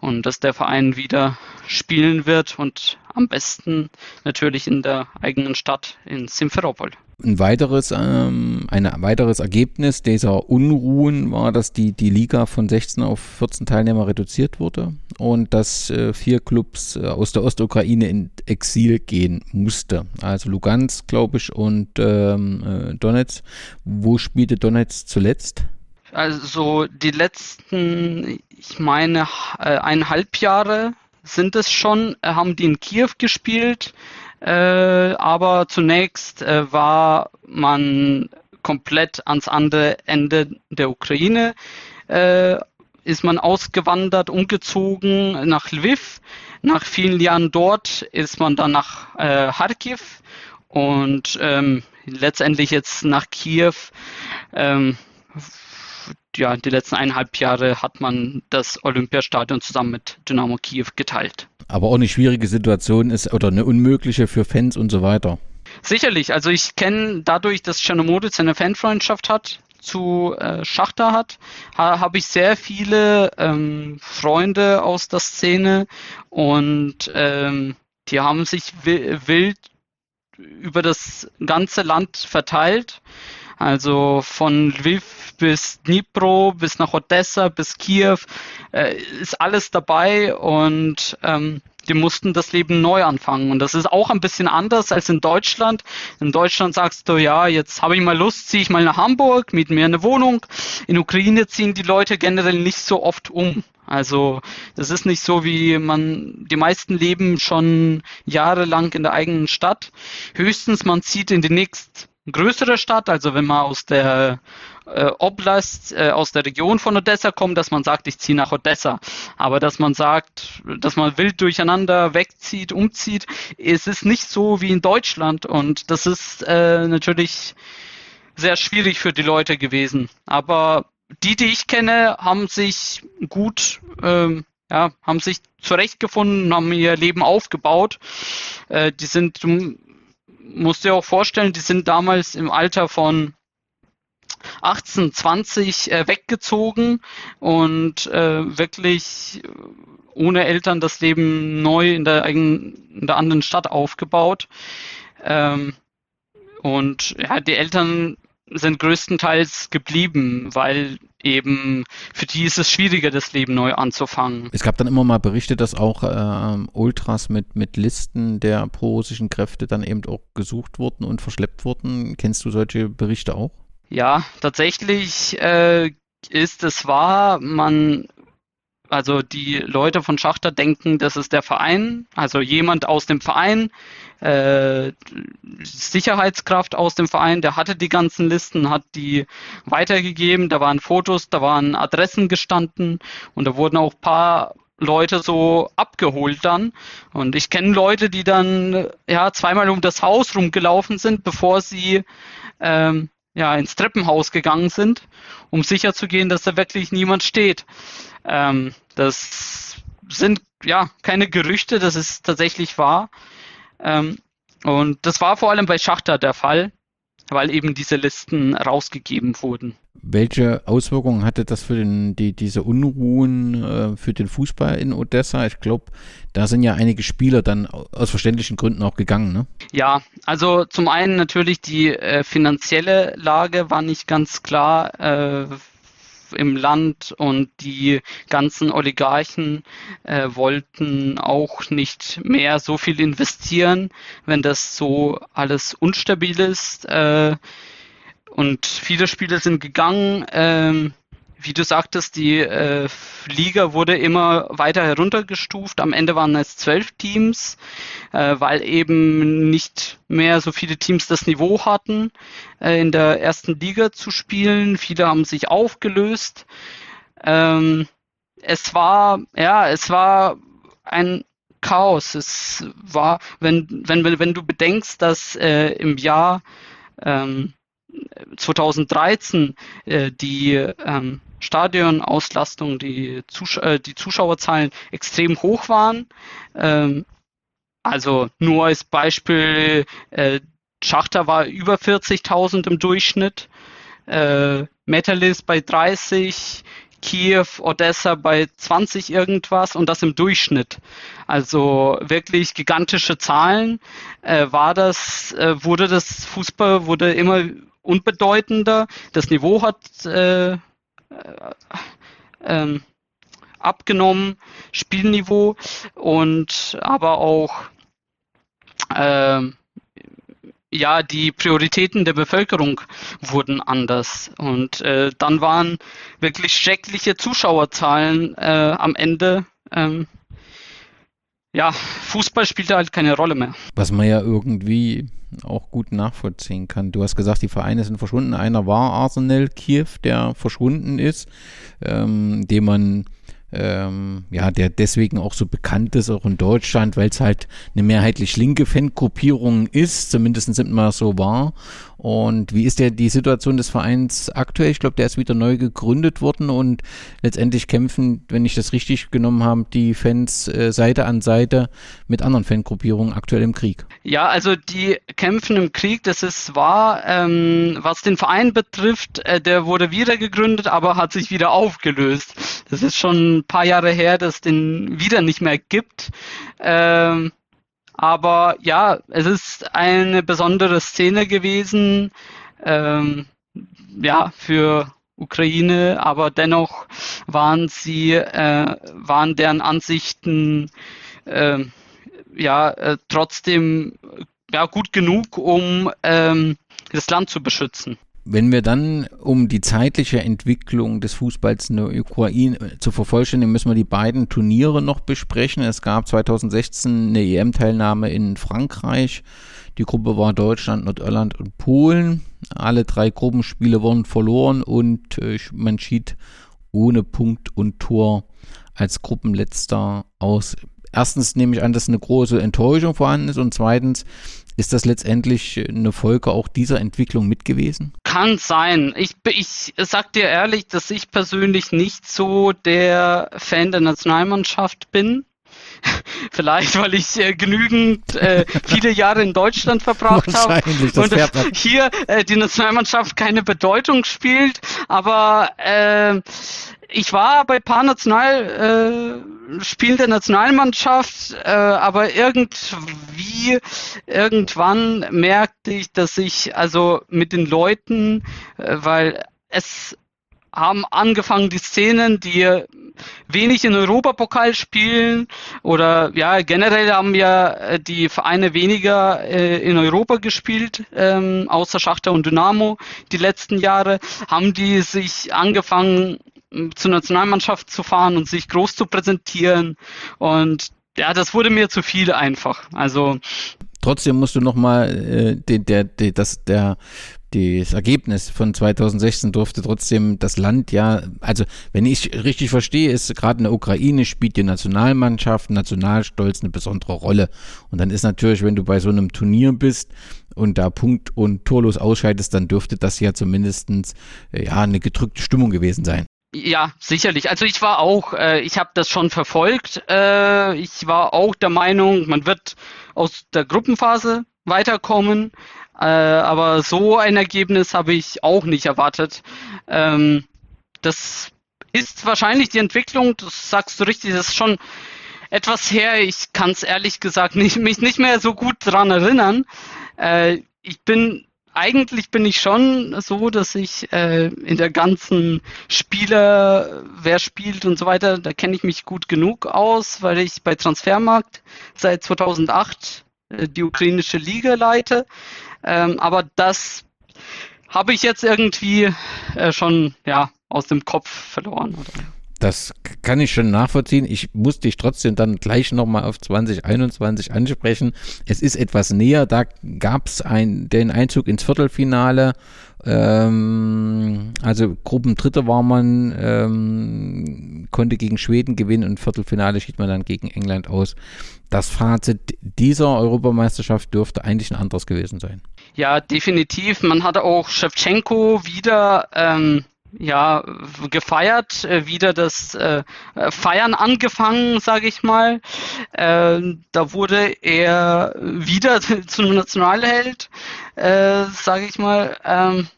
und dass der Verein wieder spielen wird und am besten natürlich in der eigenen Stadt in Simferopol. Ein weiteres, ähm, ein weiteres Ergebnis dieser Unruhen war, dass die, die Liga von 16 auf 14 Teilnehmer reduziert wurde und dass äh, vier Clubs äh, aus der Ostukraine in Exil gehen musste. Also Lugansk, glaube ich, und ähm, äh, Donetsk. Wo spielte Donetsk zuletzt? Also die letzten, ich meine, äh, eineinhalb Jahre sind es schon, äh, haben die in Kiew gespielt. Äh, aber zunächst äh, war man komplett ans andere Ende der Ukraine, äh, ist man ausgewandert, umgezogen nach Lviv. Nach vielen Jahren dort ist man dann nach äh, Kharkiv und ähm, letztendlich jetzt nach Kiew. Ähm, ja, die letzten eineinhalb Jahre hat man das Olympiastadion zusammen mit Dynamo Kiew geteilt. Aber auch eine schwierige Situation ist oder eine unmögliche für Fans und so weiter. Sicherlich, also ich kenne dadurch, dass Chernomoditz eine Fanfreundschaft hat zu äh, Schachter hat, ha, habe ich sehr viele ähm, Freunde aus der Szene und ähm, die haben sich wild über das ganze Land verteilt. Also von Lviv bis Dnipro, bis nach Odessa, bis Kiew, äh, ist alles dabei und ähm, die mussten das Leben neu anfangen. Und das ist auch ein bisschen anders als in Deutschland. In Deutschland sagst du, ja, jetzt habe ich mal Lust, ziehe ich mal nach Hamburg, miete mir eine Wohnung. In Ukraine ziehen die Leute generell nicht so oft um. Also das ist nicht so, wie man, die meisten leben schon jahrelang in der eigenen Stadt. Höchstens man zieht in die nächst größere Stadt, also wenn man aus der äh, Oblast, äh, aus der Region von Odessa kommt, dass man sagt, ich ziehe nach Odessa. Aber dass man sagt, dass man wild durcheinander wegzieht, umzieht, es ist nicht so wie in Deutschland und das ist äh, natürlich sehr schwierig für die Leute gewesen. Aber die, die ich kenne, haben sich gut, ähm, ja, haben sich zurechtgefunden, haben ihr Leben aufgebaut. Äh, die sind musst dir auch vorstellen, die sind damals im Alter von 18, 20 äh, weggezogen und äh, wirklich ohne Eltern das Leben neu in der, eigenen, in der anderen Stadt aufgebaut. Ähm, und ja, die Eltern sind größtenteils geblieben, weil eben für die ist es schwieriger, das Leben neu anzufangen. Es gab dann immer mal Berichte, dass auch äh, Ultras mit, mit Listen der pro-russischen Kräfte dann eben auch gesucht wurden und verschleppt wurden. Kennst du solche Berichte auch? Ja, tatsächlich äh, ist es wahr, man also die Leute von Schachter denken, das ist der Verein, also jemand aus dem Verein, äh, Sicherheitskraft aus dem Verein, der hatte die ganzen Listen, hat die weitergegeben, da waren Fotos, da waren Adressen gestanden und da wurden auch paar Leute so abgeholt dann. Und ich kenne Leute, die dann ja zweimal um das Haus rumgelaufen sind, bevor sie ähm, ja ins Treppenhaus gegangen sind, um sicherzugehen, dass da wirklich niemand steht. Ähm, das sind ja keine Gerüchte, das ist tatsächlich wahr. Ähm, und das war vor allem bei Schachter der Fall, weil eben diese Listen rausgegeben wurden. Welche Auswirkungen hatte das für den, die, diese Unruhen äh, für den Fußball in Odessa? Ich glaube, da sind ja einige Spieler dann aus verständlichen Gründen auch gegangen, ne? Ja, also zum einen natürlich die äh, finanzielle Lage war nicht ganz klar. Äh, im Land und die ganzen Oligarchen äh, wollten auch nicht mehr so viel investieren, wenn das so alles unstabil ist. Äh, und viele Spiele sind gegangen. Ähm, wie du sagtest, die äh, Liga wurde immer weiter heruntergestuft. Am Ende waren es zwölf Teams, äh, weil eben nicht mehr so viele Teams das Niveau hatten, äh, in der ersten Liga zu spielen. Viele haben sich aufgelöst. Ähm, es war, ja, es war ein Chaos. Es war, wenn, wenn, wenn du bedenkst, dass äh, im Jahr ähm, 2013 äh, die ähm, Stadionauslastung, die, Zus äh, die Zuschauerzahlen extrem hoch waren. Ähm, also nur als Beispiel, äh, Schachter war über 40.000 im Durchschnitt, äh, Metalis bei 30, Kiew, Odessa bei 20 irgendwas und das im Durchschnitt. Also wirklich gigantische Zahlen. Äh, war das, äh, wurde das Fußball wurde immer unbedeutender. Das Niveau hat äh, äh, ähm, abgenommen, Spielniveau und aber auch äh, ja, die Prioritäten der Bevölkerung wurden anders. Und äh, dann waren wirklich schreckliche Zuschauerzahlen äh, am Ende. Ähm, ja, Fußball spielte halt keine Rolle mehr. Was man ja irgendwie auch gut nachvollziehen kann. Du hast gesagt, die Vereine sind verschwunden. Einer war Arsenal Kiew, der verschwunden ist, ähm, den man ähm, ja, der deswegen auch so bekannt ist, auch in Deutschland, weil es halt eine mehrheitlich linke Fangruppierung ist, zumindest sind wir so war. Und wie ist der die Situation des Vereins aktuell? Ich glaube, der ist wieder neu gegründet worden und letztendlich kämpfen, wenn ich das richtig genommen habe, die Fans äh, Seite an Seite mit anderen Fangruppierungen aktuell im Krieg. Ja, also die kämpfen im Krieg, das ist wahr. Ähm, was den Verein betrifft, äh, der wurde wieder gegründet, aber hat sich wieder aufgelöst. Das ist schon ein paar Jahre her, dass es den wieder nicht mehr gibt. Ähm, aber ja, es ist eine besondere Szene gewesen, ähm, ja, für Ukraine, aber dennoch waren sie, äh, waren deren Ansichten äh, ja äh, trotzdem ja gut genug, um ähm, das Land zu beschützen. Wenn wir dann, um die zeitliche Entwicklung des Fußballs in der Ukraine äh, zu vervollständigen, müssen wir die beiden Turniere noch besprechen. Es gab 2016 eine EM-Teilnahme in Frankreich. Die Gruppe war Deutschland, Nordirland und Polen. Alle drei Gruppenspiele wurden verloren und äh, man schied ohne Punkt und Tor als Gruppenletzter aus. Erstens nehme ich an, dass eine große Enttäuschung vorhanden ist und zweitens ist das letztendlich eine Folge auch dieser Entwicklung mit gewesen? Kann sein. Ich, ich sag dir ehrlich, dass ich persönlich nicht so der Fan der Nationalmannschaft bin. (laughs) Vielleicht, weil ich äh, genügend äh, viele Jahre in Deutschland verbracht habe und hier äh, die Nationalmannschaft keine Bedeutung spielt. Aber äh, ich war bei paar Nationalspielen äh, der Nationalmannschaft, äh, aber irgendwie, irgendwann merkte ich, dass ich also mit den Leuten, äh, weil es haben angefangen die Szenen, die wenig in Europapokal spielen oder ja generell haben ja äh, die Vereine weniger äh, in Europa gespielt, ähm, außer Schachter und Dynamo die letzten Jahre, haben die sich angefangen zur Nationalmannschaft zu fahren und sich groß zu präsentieren. Und ja, das wurde mir zu viel einfach. Also trotzdem musst du nochmal äh, der, der, der, das, der das Ergebnis von 2016 durfte trotzdem das Land ja, also wenn ich richtig verstehe, ist gerade in der Ukraine spielt die Nationalmannschaft, Nationalstolz eine besondere Rolle. Und dann ist natürlich, wenn du bei so einem Turnier bist und da Punkt und torlos ausscheidest, dann dürfte das ja zumindest äh, ja, eine gedrückte Stimmung gewesen sein. Ja, sicherlich. Also ich war auch, äh, ich habe das schon verfolgt. Äh, ich war auch der Meinung, man wird aus der Gruppenphase weiterkommen. Äh, aber so ein Ergebnis habe ich auch nicht erwartet. Ähm, das ist wahrscheinlich die Entwicklung, das sagst du richtig, das ist schon etwas her. Ich kann es ehrlich gesagt nicht, mich nicht mehr so gut daran erinnern. Äh, ich bin eigentlich bin ich schon so, dass ich äh, in der ganzen Spieler, wer spielt und so weiter, da kenne ich mich gut genug aus, weil ich bei Transfermarkt seit 2008 äh, die ukrainische Liga leite. Ähm, aber das habe ich jetzt irgendwie äh, schon ja aus dem Kopf verloren. Oder? Das kann ich schon nachvollziehen. Ich muss dich trotzdem dann gleich nochmal auf 2021 ansprechen. Es ist etwas näher. Da gab es ein, den Einzug ins Viertelfinale. Ähm, also Gruppendritter war man, ähm, konnte gegen Schweden gewinnen und Viertelfinale schied man dann gegen England aus. Das Fazit dieser Europameisterschaft dürfte eigentlich ein anderes gewesen sein. Ja, definitiv. Man hatte auch Shevchenko wieder. Ähm ja, gefeiert, äh, wieder das äh, Feiern angefangen, sage ich mal. Äh, da wurde er wieder (laughs) zum Nationalheld, äh, sage ich mal. Ähm,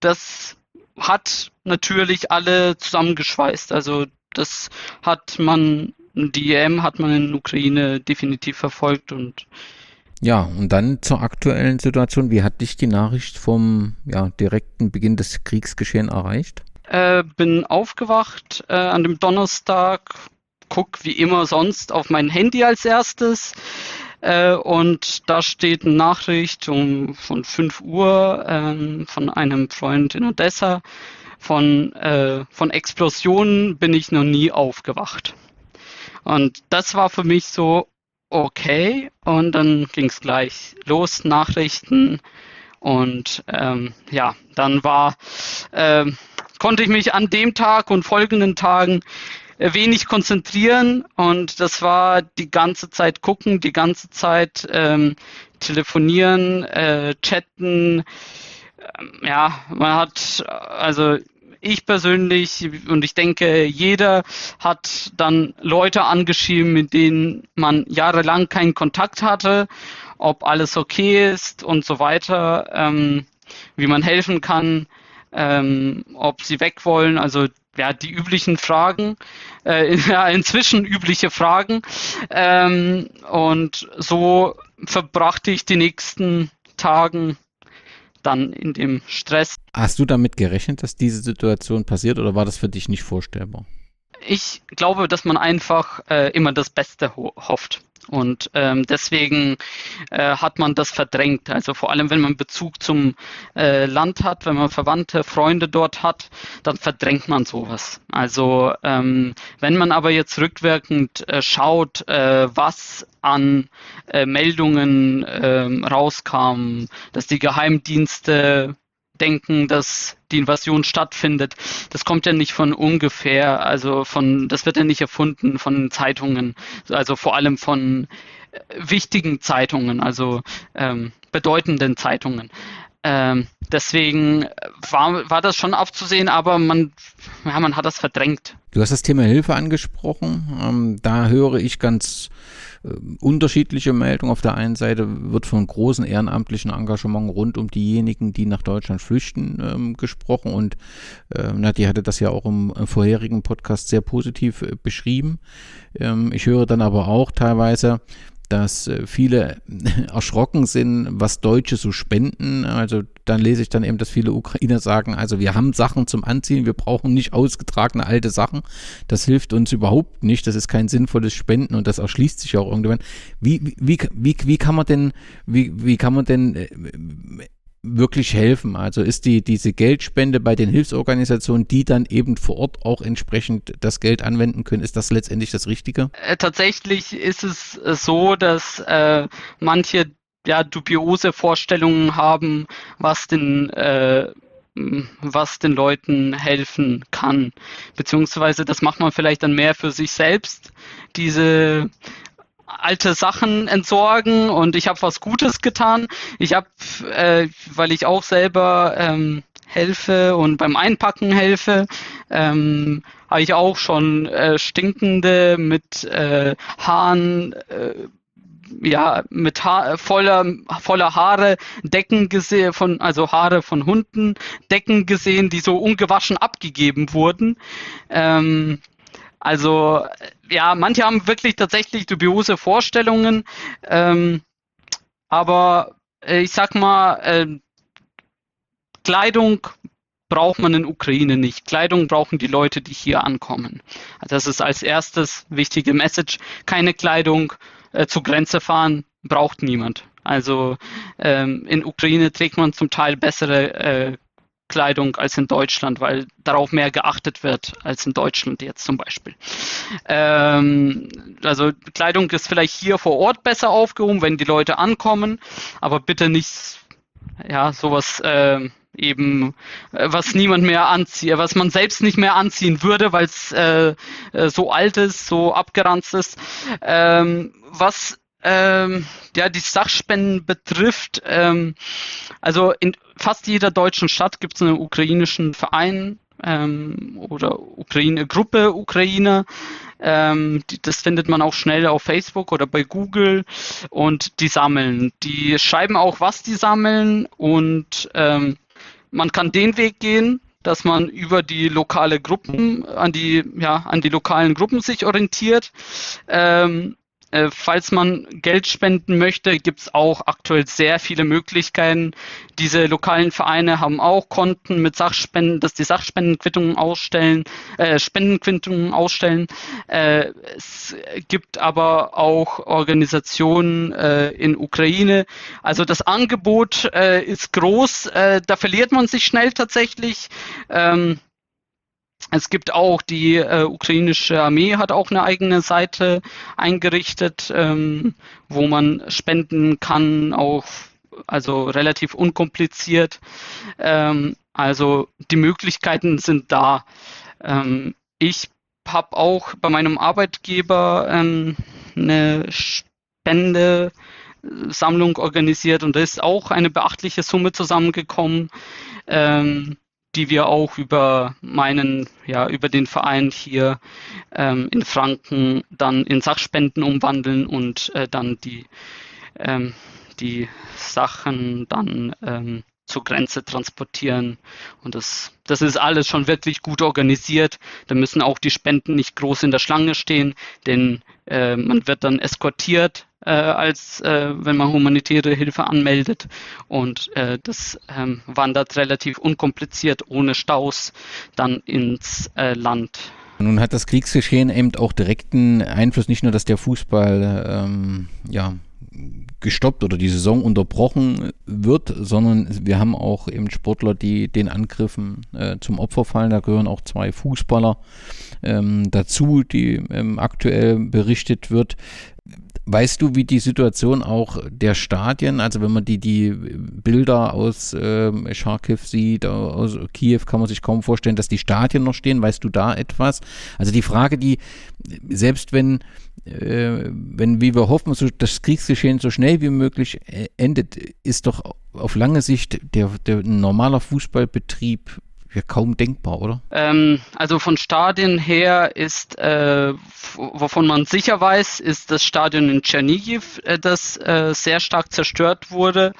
das hat natürlich alle zusammengeschweißt. Also das hat man, die EM hat man in Ukraine definitiv verfolgt und ja, und dann zur aktuellen Situation. Wie hat dich die Nachricht vom ja, direkten Beginn des Kriegsgeschehen erreicht? Äh, bin aufgewacht äh, an dem Donnerstag, guck wie immer sonst auf mein Handy als erstes äh, und da steht eine Nachricht um, von 5 Uhr ähm, von einem Freund in Odessa. Von, äh, von Explosionen bin ich noch nie aufgewacht. Und das war für mich so, okay. Und dann ging es gleich los, Nachrichten. Und ähm, ja, dann war, äh, konnte ich mich an dem Tag und folgenden Tagen äh, wenig konzentrieren und das war die ganze Zeit gucken, die ganze Zeit ähm, telefonieren, äh, chatten. Ähm, ja, man hat also ich persönlich und ich denke, jeder hat dann Leute angeschrieben, mit denen man jahrelang keinen Kontakt hatte, ob alles okay ist und so weiter, ähm, wie man helfen kann, ähm, ob sie weg wollen, also ja, die üblichen Fragen, äh, (laughs) ja, inzwischen übliche Fragen. Ähm, und so verbrachte ich die nächsten Tagen dann in dem Stress. Hast du damit gerechnet, dass diese Situation passiert oder war das für dich nicht vorstellbar? Ich glaube, dass man einfach äh, immer das Beste ho hofft. Und ähm, deswegen äh, hat man das verdrängt. Also vor allem, wenn man Bezug zum äh, Land hat, wenn man Verwandte, Freunde dort hat, dann verdrängt man sowas. Also ähm, wenn man aber jetzt rückwirkend äh, schaut, äh, was an äh, Meldungen äh, rauskam, dass die Geheimdienste denken, dass die Invasion stattfindet. Das kommt ja nicht von ungefähr, also von, das wird ja nicht erfunden von Zeitungen, also vor allem von äh, wichtigen Zeitungen, also ähm, bedeutenden Zeitungen. Ähm, deswegen war, war das schon aufzusehen, aber man, ja, man hat das verdrängt. Du hast das Thema Hilfe angesprochen. Ähm, da höre ich ganz unterschiedliche Meldungen. Auf der einen Seite wird von großen ehrenamtlichen Engagement rund um diejenigen, die nach Deutschland flüchten, ähm, gesprochen. Und äh, Nadja hatte das ja auch im, im vorherigen Podcast sehr positiv äh, beschrieben. Ähm, ich höre dann aber auch teilweise, dass äh, viele (laughs) erschrocken sind, was Deutsche so spenden. Also dann lese ich dann eben, dass viele Ukrainer sagen, also wir haben Sachen zum Anziehen, wir brauchen nicht ausgetragene alte Sachen. Das hilft uns überhaupt nicht. Das ist kein sinnvolles Spenden und das erschließt sich auch irgendwann. Wie, wie, wie, wie kann man denn, wie, wie kann man denn äh, wirklich helfen? Also ist die, diese Geldspende bei den Hilfsorganisationen, die dann eben vor Ort auch entsprechend das Geld anwenden können, ist das letztendlich das Richtige? Äh, tatsächlich ist es äh, so, dass äh, manche ja dubiose Vorstellungen haben, was den äh, was den Leuten helfen kann. Beziehungsweise das macht man vielleicht dann mehr für sich selbst, diese alte Sachen entsorgen und ich habe was Gutes getan. Ich habe, äh, weil ich auch selber ähm, helfe und beim Einpacken helfe, ähm, habe ich auch schon äh, stinkende mit äh, Haaren äh, ja, mit ha voller, voller Haare Decken gesehen, von, also Haare von Hunden, Decken gesehen, die so ungewaschen abgegeben wurden. Ähm, also ja, manche haben wirklich tatsächlich dubiose Vorstellungen, ähm, aber äh, ich sag mal, äh, Kleidung braucht man in Ukraine nicht. Kleidung brauchen die Leute, die hier ankommen. Also das ist als erstes wichtige Message. Keine Kleidung äh, zur Grenze fahren braucht niemand. Also ähm, in Ukraine trägt man zum Teil bessere äh, Kleidung als in Deutschland, weil darauf mehr geachtet wird als in Deutschland jetzt zum Beispiel. Ähm, also Kleidung ist vielleicht hier vor Ort besser aufgehoben, wenn die Leute ankommen, aber bitte nicht ja sowas äh, eben was niemand mehr anzieht, was man selbst nicht mehr anziehen würde, weil es äh, äh, so alt ist, so abgeranzt ist. Ähm, was ähm, ja, die Sachspenden betrifft, ähm, also in fast jeder deutschen Stadt gibt es einen ukrainischen Verein ähm, oder Ukraine Gruppe Ukraine. Ähm, die, das findet man auch schnell auf Facebook oder bei Google und die sammeln. Die schreiben auch, was die sammeln und ähm, man kann den Weg gehen, dass man über die lokale Gruppen an die ja an die lokalen Gruppen sich orientiert. Ähm, äh, falls man Geld spenden möchte, gibt es auch aktuell sehr viele Möglichkeiten. Diese lokalen Vereine haben auch Konten mit Sachspenden, dass die Sachspendenquittungen ausstellen, äh, Spendenquittungen ausstellen. Äh, es gibt aber auch Organisationen äh, in Ukraine. Also das Angebot äh, ist groß. Da verliert man sich schnell tatsächlich. Ähm, es gibt auch die äh, ukrainische Armee hat auch eine eigene Seite eingerichtet, ähm, wo man spenden kann, auch also relativ unkompliziert. Ähm, also die Möglichkeiten sind da. Ähm, ich habe auch bei meinem Arbeitgeber ähm, eine Spendesammlung organisiert und da ist auch eine beachtliche Summe zusammengekommen. Ähm, die wir auch über meinen, ja, über den Verein hier ähm, in Franken dann in Sachspenden umwandeln und äh, dann die, ähm, die Sachen dann ähm, zur Grenze transportieren. Und das, das ist alles schon wirklich gut organisiert. Da müssen auch die Spenden nicht groß in der Schlange stehen, denn äh, man wird dann eskortiert, äh, als äh, wenn man humanitäre Hilfe anmeldet. Und äh, das ähm, wandert relativ unkompliziert, ohne Staus, dann ins äh, Land. Nun hat das Kriegsgeschehen eben auch direkten Einfluss, nicht nur, dass der Fußball ähm, ja, gestoppt oder die Saison unterbrochen wird, sondern wir haben auch eben Sportler, die den Angriffen äh, zum Opfer fallen. Da gehören auch zwei Fußballer ähm, dazu, die ähm, aktuell berichtet wird. Weißt du, wie die Situation auch der Stadien, also wenn man die, die Bilder aus äh, Charkiw sieht, aus Kiew, kann man sich kaum vorstellen, dass die Stadien noch stehen. Weißt du da etwas? Also die Frage, die selbst wenn, äh, wenn wie wir hoffen, so das Kriegsgeschehen so schnell wie möglich äh, endet, ist doch auf lange Sicht der, der normaler Fußballbetrieb ja kaum denkbar, oder? Ähm, also von Stadien her ist, äh, wovon man sicher weiß, ist das Stadion in Tschernigiv, äh, das äh, sehr stark zerstört wurde.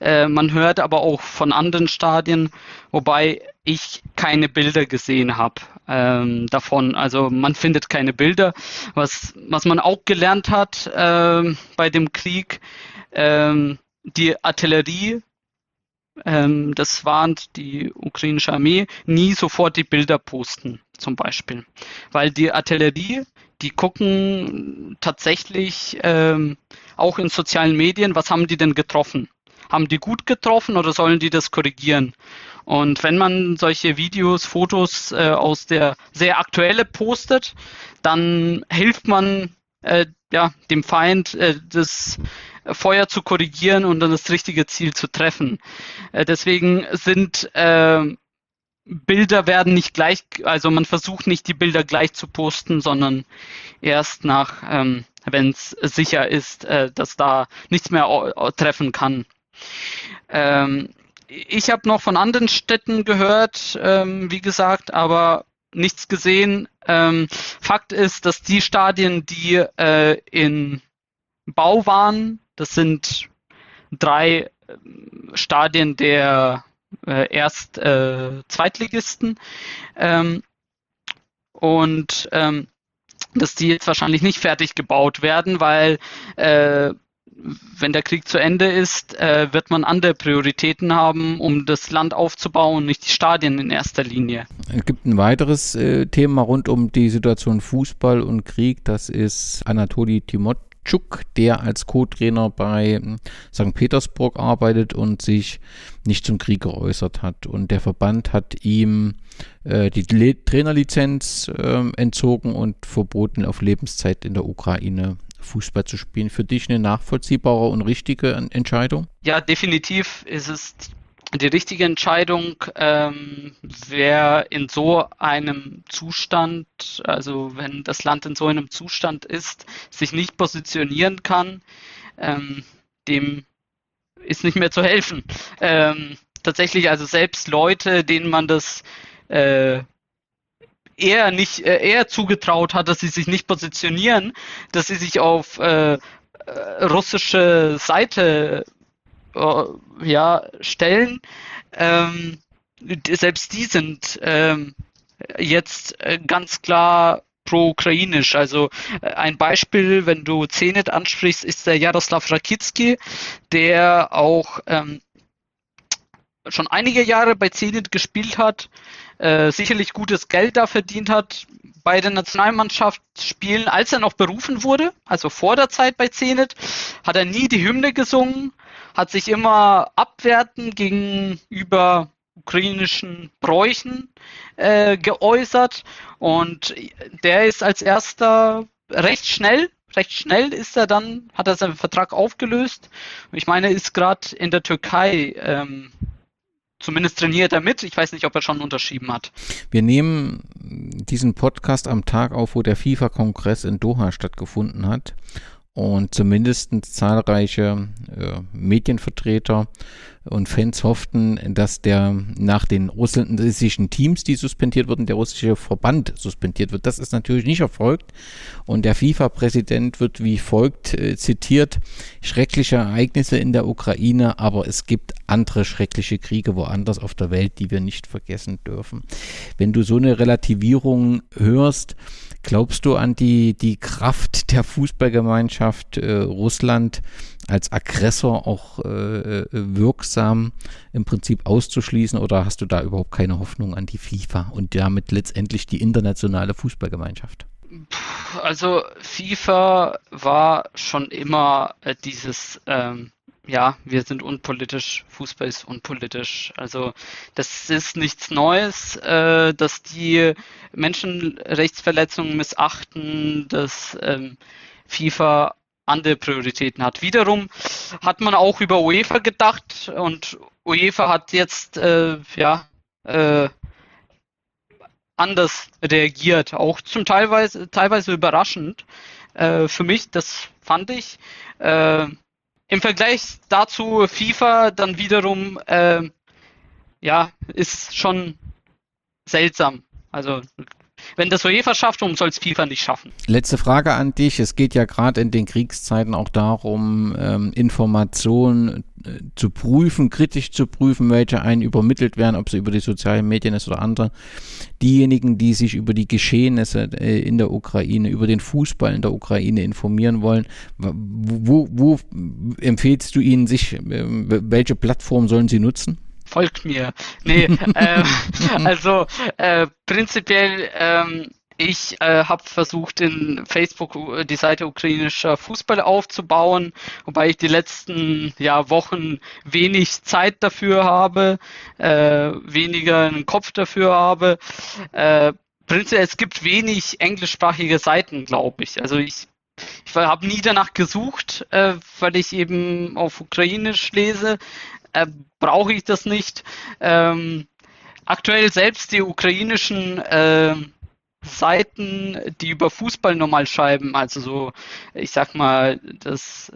Äh, man hört aber auch von anderen Stadien, wobei ich keine Bilder gesehen habe ähm, davon. Also man findet keine Bilder. Was, was man auch gelernt hat ähm, bei dem Krieg, ähm, die Artillerie ähm, das warnt die ukrainische Armee, nie sofort die Bilder posten, zum Beispiel. Weil die Artillerie, die gucken tatsächlich ähm, auch in sozialen Medien, was haben die denn getroffen? Haben die gut getroffen oder sollen die das korrigieren? Und wenn man solche Videos, Fotos äh, aus der sehr aktuelle postet, dann hilft man äh, ja, dem Feind äh, das Feuer zu korrigieren und dann das richtige Ziel zu treffen. Äh, deswegen sind äh, Bilder werden nicht gleich, also man versucht nicht die Bilder gleich zu posten, sondern erst nach, ähm, wenn es sicher ist, äh, dass da nichts mehr treffen kann. Ähm, ich habe noch von anderen Städten gehört, ähm, wie gesagt, aber nichts gesehen. Ähm, Fakt ist, dass die Stadien, die äh, in Bau waren, das sind drei ähm, Stadien der äh, Erst-, äh, Zweitligisten. Ähm, und ähm, dass die jetzt wahrscheinlich nicht fertig gebaut werden, weil äh, wenn der Krieg zu Ende ist, äh, wird man andere Prioritäten haben, um das Land aufzubauen, nicht die Stadien in erster Linie. Es gibt ein weiteres äh, Thema rund um die Situation Fußball und Krieg, das ist Anatoli Timot Tschuk, der als Co-Trainer bei hm, St. Petersburg arbeitet und sich nicht zum Krieg geäußert hat. Und der Verband hat ihm äh, die Le Trainerlizenz äh, entzogen und verboten, auf Lebenszeit in der Ukraine Fußball zu spielen. Für dich eine nachvollziehbare und richtige Entscheidung? Ja, definitiv ist es die richtige Entscheidung, ähm, wer in so einem Zustand, also wenn das Land in so einem Zustand ist, sich nicht positionieren kann, ähm, dem ist nicht mehr zu helfen. Ähm, tatsächlich, also selbst Leute, denen man das äh, eher nicht äh, eher zugetraut hat, dass sie sich nicht positionieren, dass sie sich auf äh, äh russische Seite ja, stellen, ähm, selbst die sind ähm, jetzt äh, ganz klar pro-ukrainisch. Also äh, ein Beispiel, wenn du Zenit ansprichst, ist der Jaroslav Rakitski, der auch ähm, schon einige Jahre bei Zenit gespielt hat, äh, sicherlich gutes Geld da verdient hat, bei der Nationalmannschaft spielen, als er noch berufen wurde, also vor der Zeit bei Zenit, hat er nie die Hymne gesungen, hat sich immer abwertend gegenüber ukrainischen Bräuchen äh, geäußert und der ist als erster recht schnell, recht schnell ist er dann, hat er seinen Vertrag aufgelöst. Ich meine, ist gerade in der Türkei ähm, Zumindest trainiert er mit. Ich weiß nicht, ob er schon unterschrieben hat. Wir nehmen diesen Podcast am Tag auf, wo der FIFA-Kongress in Doha stattgefunden hat und zumindest zahlreiche äh, Medienvertreter und Fans hofften, dass der nach den russischen Teams, die suspendiert wurden, der russische Verband suspendiert wird. Das ist natürlich nicht erfolgt. Und der FIFA-Präsident wird wie folgt äh, zitiert, schreckliche Ereignisse in der Ukraine, aber es gibt andere schreckliche Kriege woanders auf der Welt, die wir nicht vergessen dürfen. Wenn du so eine Relativierung hörst, Glaubst du an die, die Kraft der Fußballgemeinschaft äh, Russland als Aggressor auch äh, äh, wirksam im Prinzip auszuschließen oder hast du da überhaupt keine Hoffnung an die FIFA und damit letztendlich die internationale Fußballgemeinschaft? Also FIFA war schon immer äh, dieses ähm, ja, wir sind unpolitisch, Fußball ist unpolitisch. Also das ist nichts Neues, äh, dass die Menschenrechtsverletzungen missachten, dass ähm, FIFA andere Prioritäten hat. Wiederum hat man auch über UEFA gedacht und UEFA hat jetzt äh, ja äh, anders reagiert, auch zum teilweise teilweise überraschend. Äh, für mich, das fand ich. Im Vergleich dazu FIFA dann wiederum, äh, ja, ist schon seltsam. Also wenn das UEFA schafft, warum soll es FIFA nicht schaffen? Letzte Frage an dich. Es geht ja gerade in den Kriegszeiten auch darum, ähm, Informationen zu prüfen, kritisch zu prüfen, welche einen übermittelt werden, ob sie über die sozialen Medien ist oder andere. Diejenigen, die sich über die Geschehnisse äh, in der Ukraine, über den Fußball in der Ukraine informieren wollen, wo, wo empfehlst du ihnen sich, äh, welche Plattform sollen sie nutzen? folgt mir. Nee, äh, (laughs) also äh, prinzipiell, ähm, ich äh, habe versucht, in Facebook äh, die Seite ukrainischer Fußball aufzubauen, wobei ich die letzten ja, Wochen wenig Zeit dafür habe, äh, weniger einen Kopf dafür habe. Äh, prinzipiell, es gibt wenig englischsprachige Seiten, glaube ich. Also ich ich habe nie danach gesucht, äh, weil ich eben auf Ukrainisch lese äh, brauche ich das nicht. Ähm, aktuell selbst die ukrainischen äh, Seiten, die über Fußball normal schreiben, also so, ich sag mal, das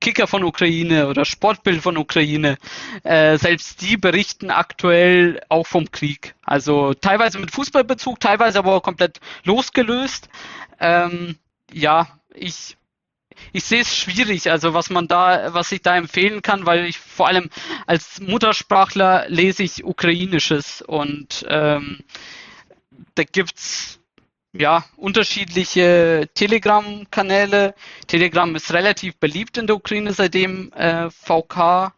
Kicker von Ukraine oder Sportbild von Ukraine, äh, selbst die berichten aktuell auch vom Krieg. Also teilweise mit Fußballbezug, teilweise aber auch komplett losgelöst. Ähm, ja, ich ich sehe es schwierig, also was man da, was ich da empfehlen kann, weil ich vor allem als Muttersprachler lese ich Ukrainisches und ähm, da gibt's ja, unterschiedliche Telegram-Kanäle. Telegram ist relativ beliebt in der Ukraine, seitdem äh, VK,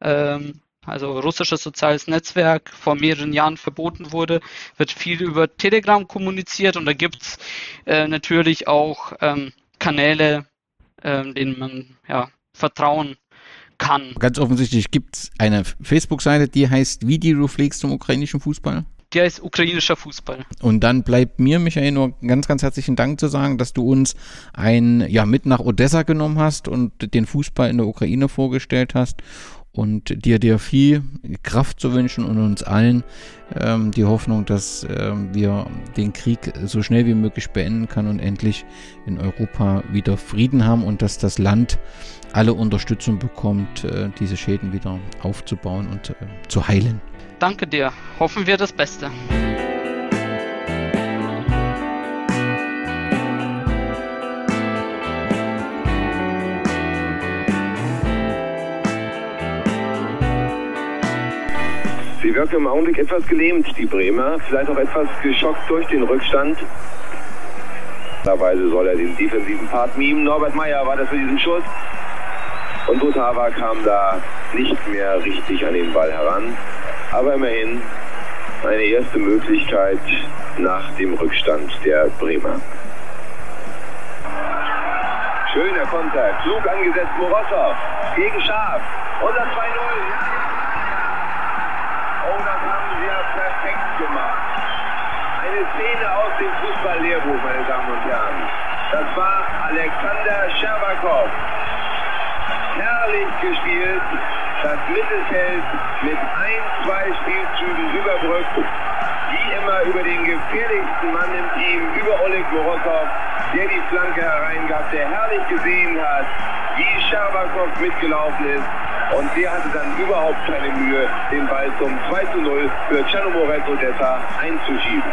ähm, also russisches soziales Netzwerk, vor mehreren Jahren verboten wurde, wird viel über Telegram kommuniziert und da gibt's äh, natürlich auch ähm, Kanäle, äh, denen man ja, vertrauen kann. Ganz offensichtlich gibt es eine Facebook-Seite, die heißt Wie die Reflex zum ukrainischen Fußball der ist ukrainischer Fußball. Und dann bleibt mir, Michael, nur ganz, ganz herzlichen Dank zu sagen, dass du uns ein, ja, mit nach Odessa genommen hast und den Fußball in der Ukraine vorgestellt hast und dir dir viel Kraft zu wünschen und uns allen ähm, die Hoffnung, dass ähm, wir den Krieg so schnell wie möglich beenden können und endlich in Europa wieder Frieden haben und dass das Land alle Unterstützung bekommt, äh, diese Schäden wieder aufzubauen und äh, zu heilen. Danke dir. Hoffen wir das Beste. Sie wirken im Augenblick etwas gelähmt, die Bremer. Vielleicht auch etwas geschockt durch den Rückstand. Weise soll er den defensiven Part mimen. Norbert Meyer war das für diesen Schuss. Und Butava kam da nicht mehr richtig an den Ball heran. Aber immerhin eine erste Möglichkeit nach dem Rückstand der Bremer. Schöner Konter, klug angesetzt Morosow gegen Schaf. Und das 2-0. Oh, das haben sie ja perfekt gemacht. Eine Szene aus dem Fußballlehrbuch, meine Damen und Herren. Das war Alexander Scherbakow. Herrlich gespielt das Mittelfeld mit ein, zwei Spielzügen überbrückt. Wie immer über den gefährlichsten Mann im Team, über Oleg Morozow, der die Flanke hereingab, der herrlich gesehen hat, wie Scherbakow mitgelaufen ist. Und der hatte dann überhaupt keine Mühe, den Ball zum 2 zu 0 für Czernomorets Odessa einzuschieben.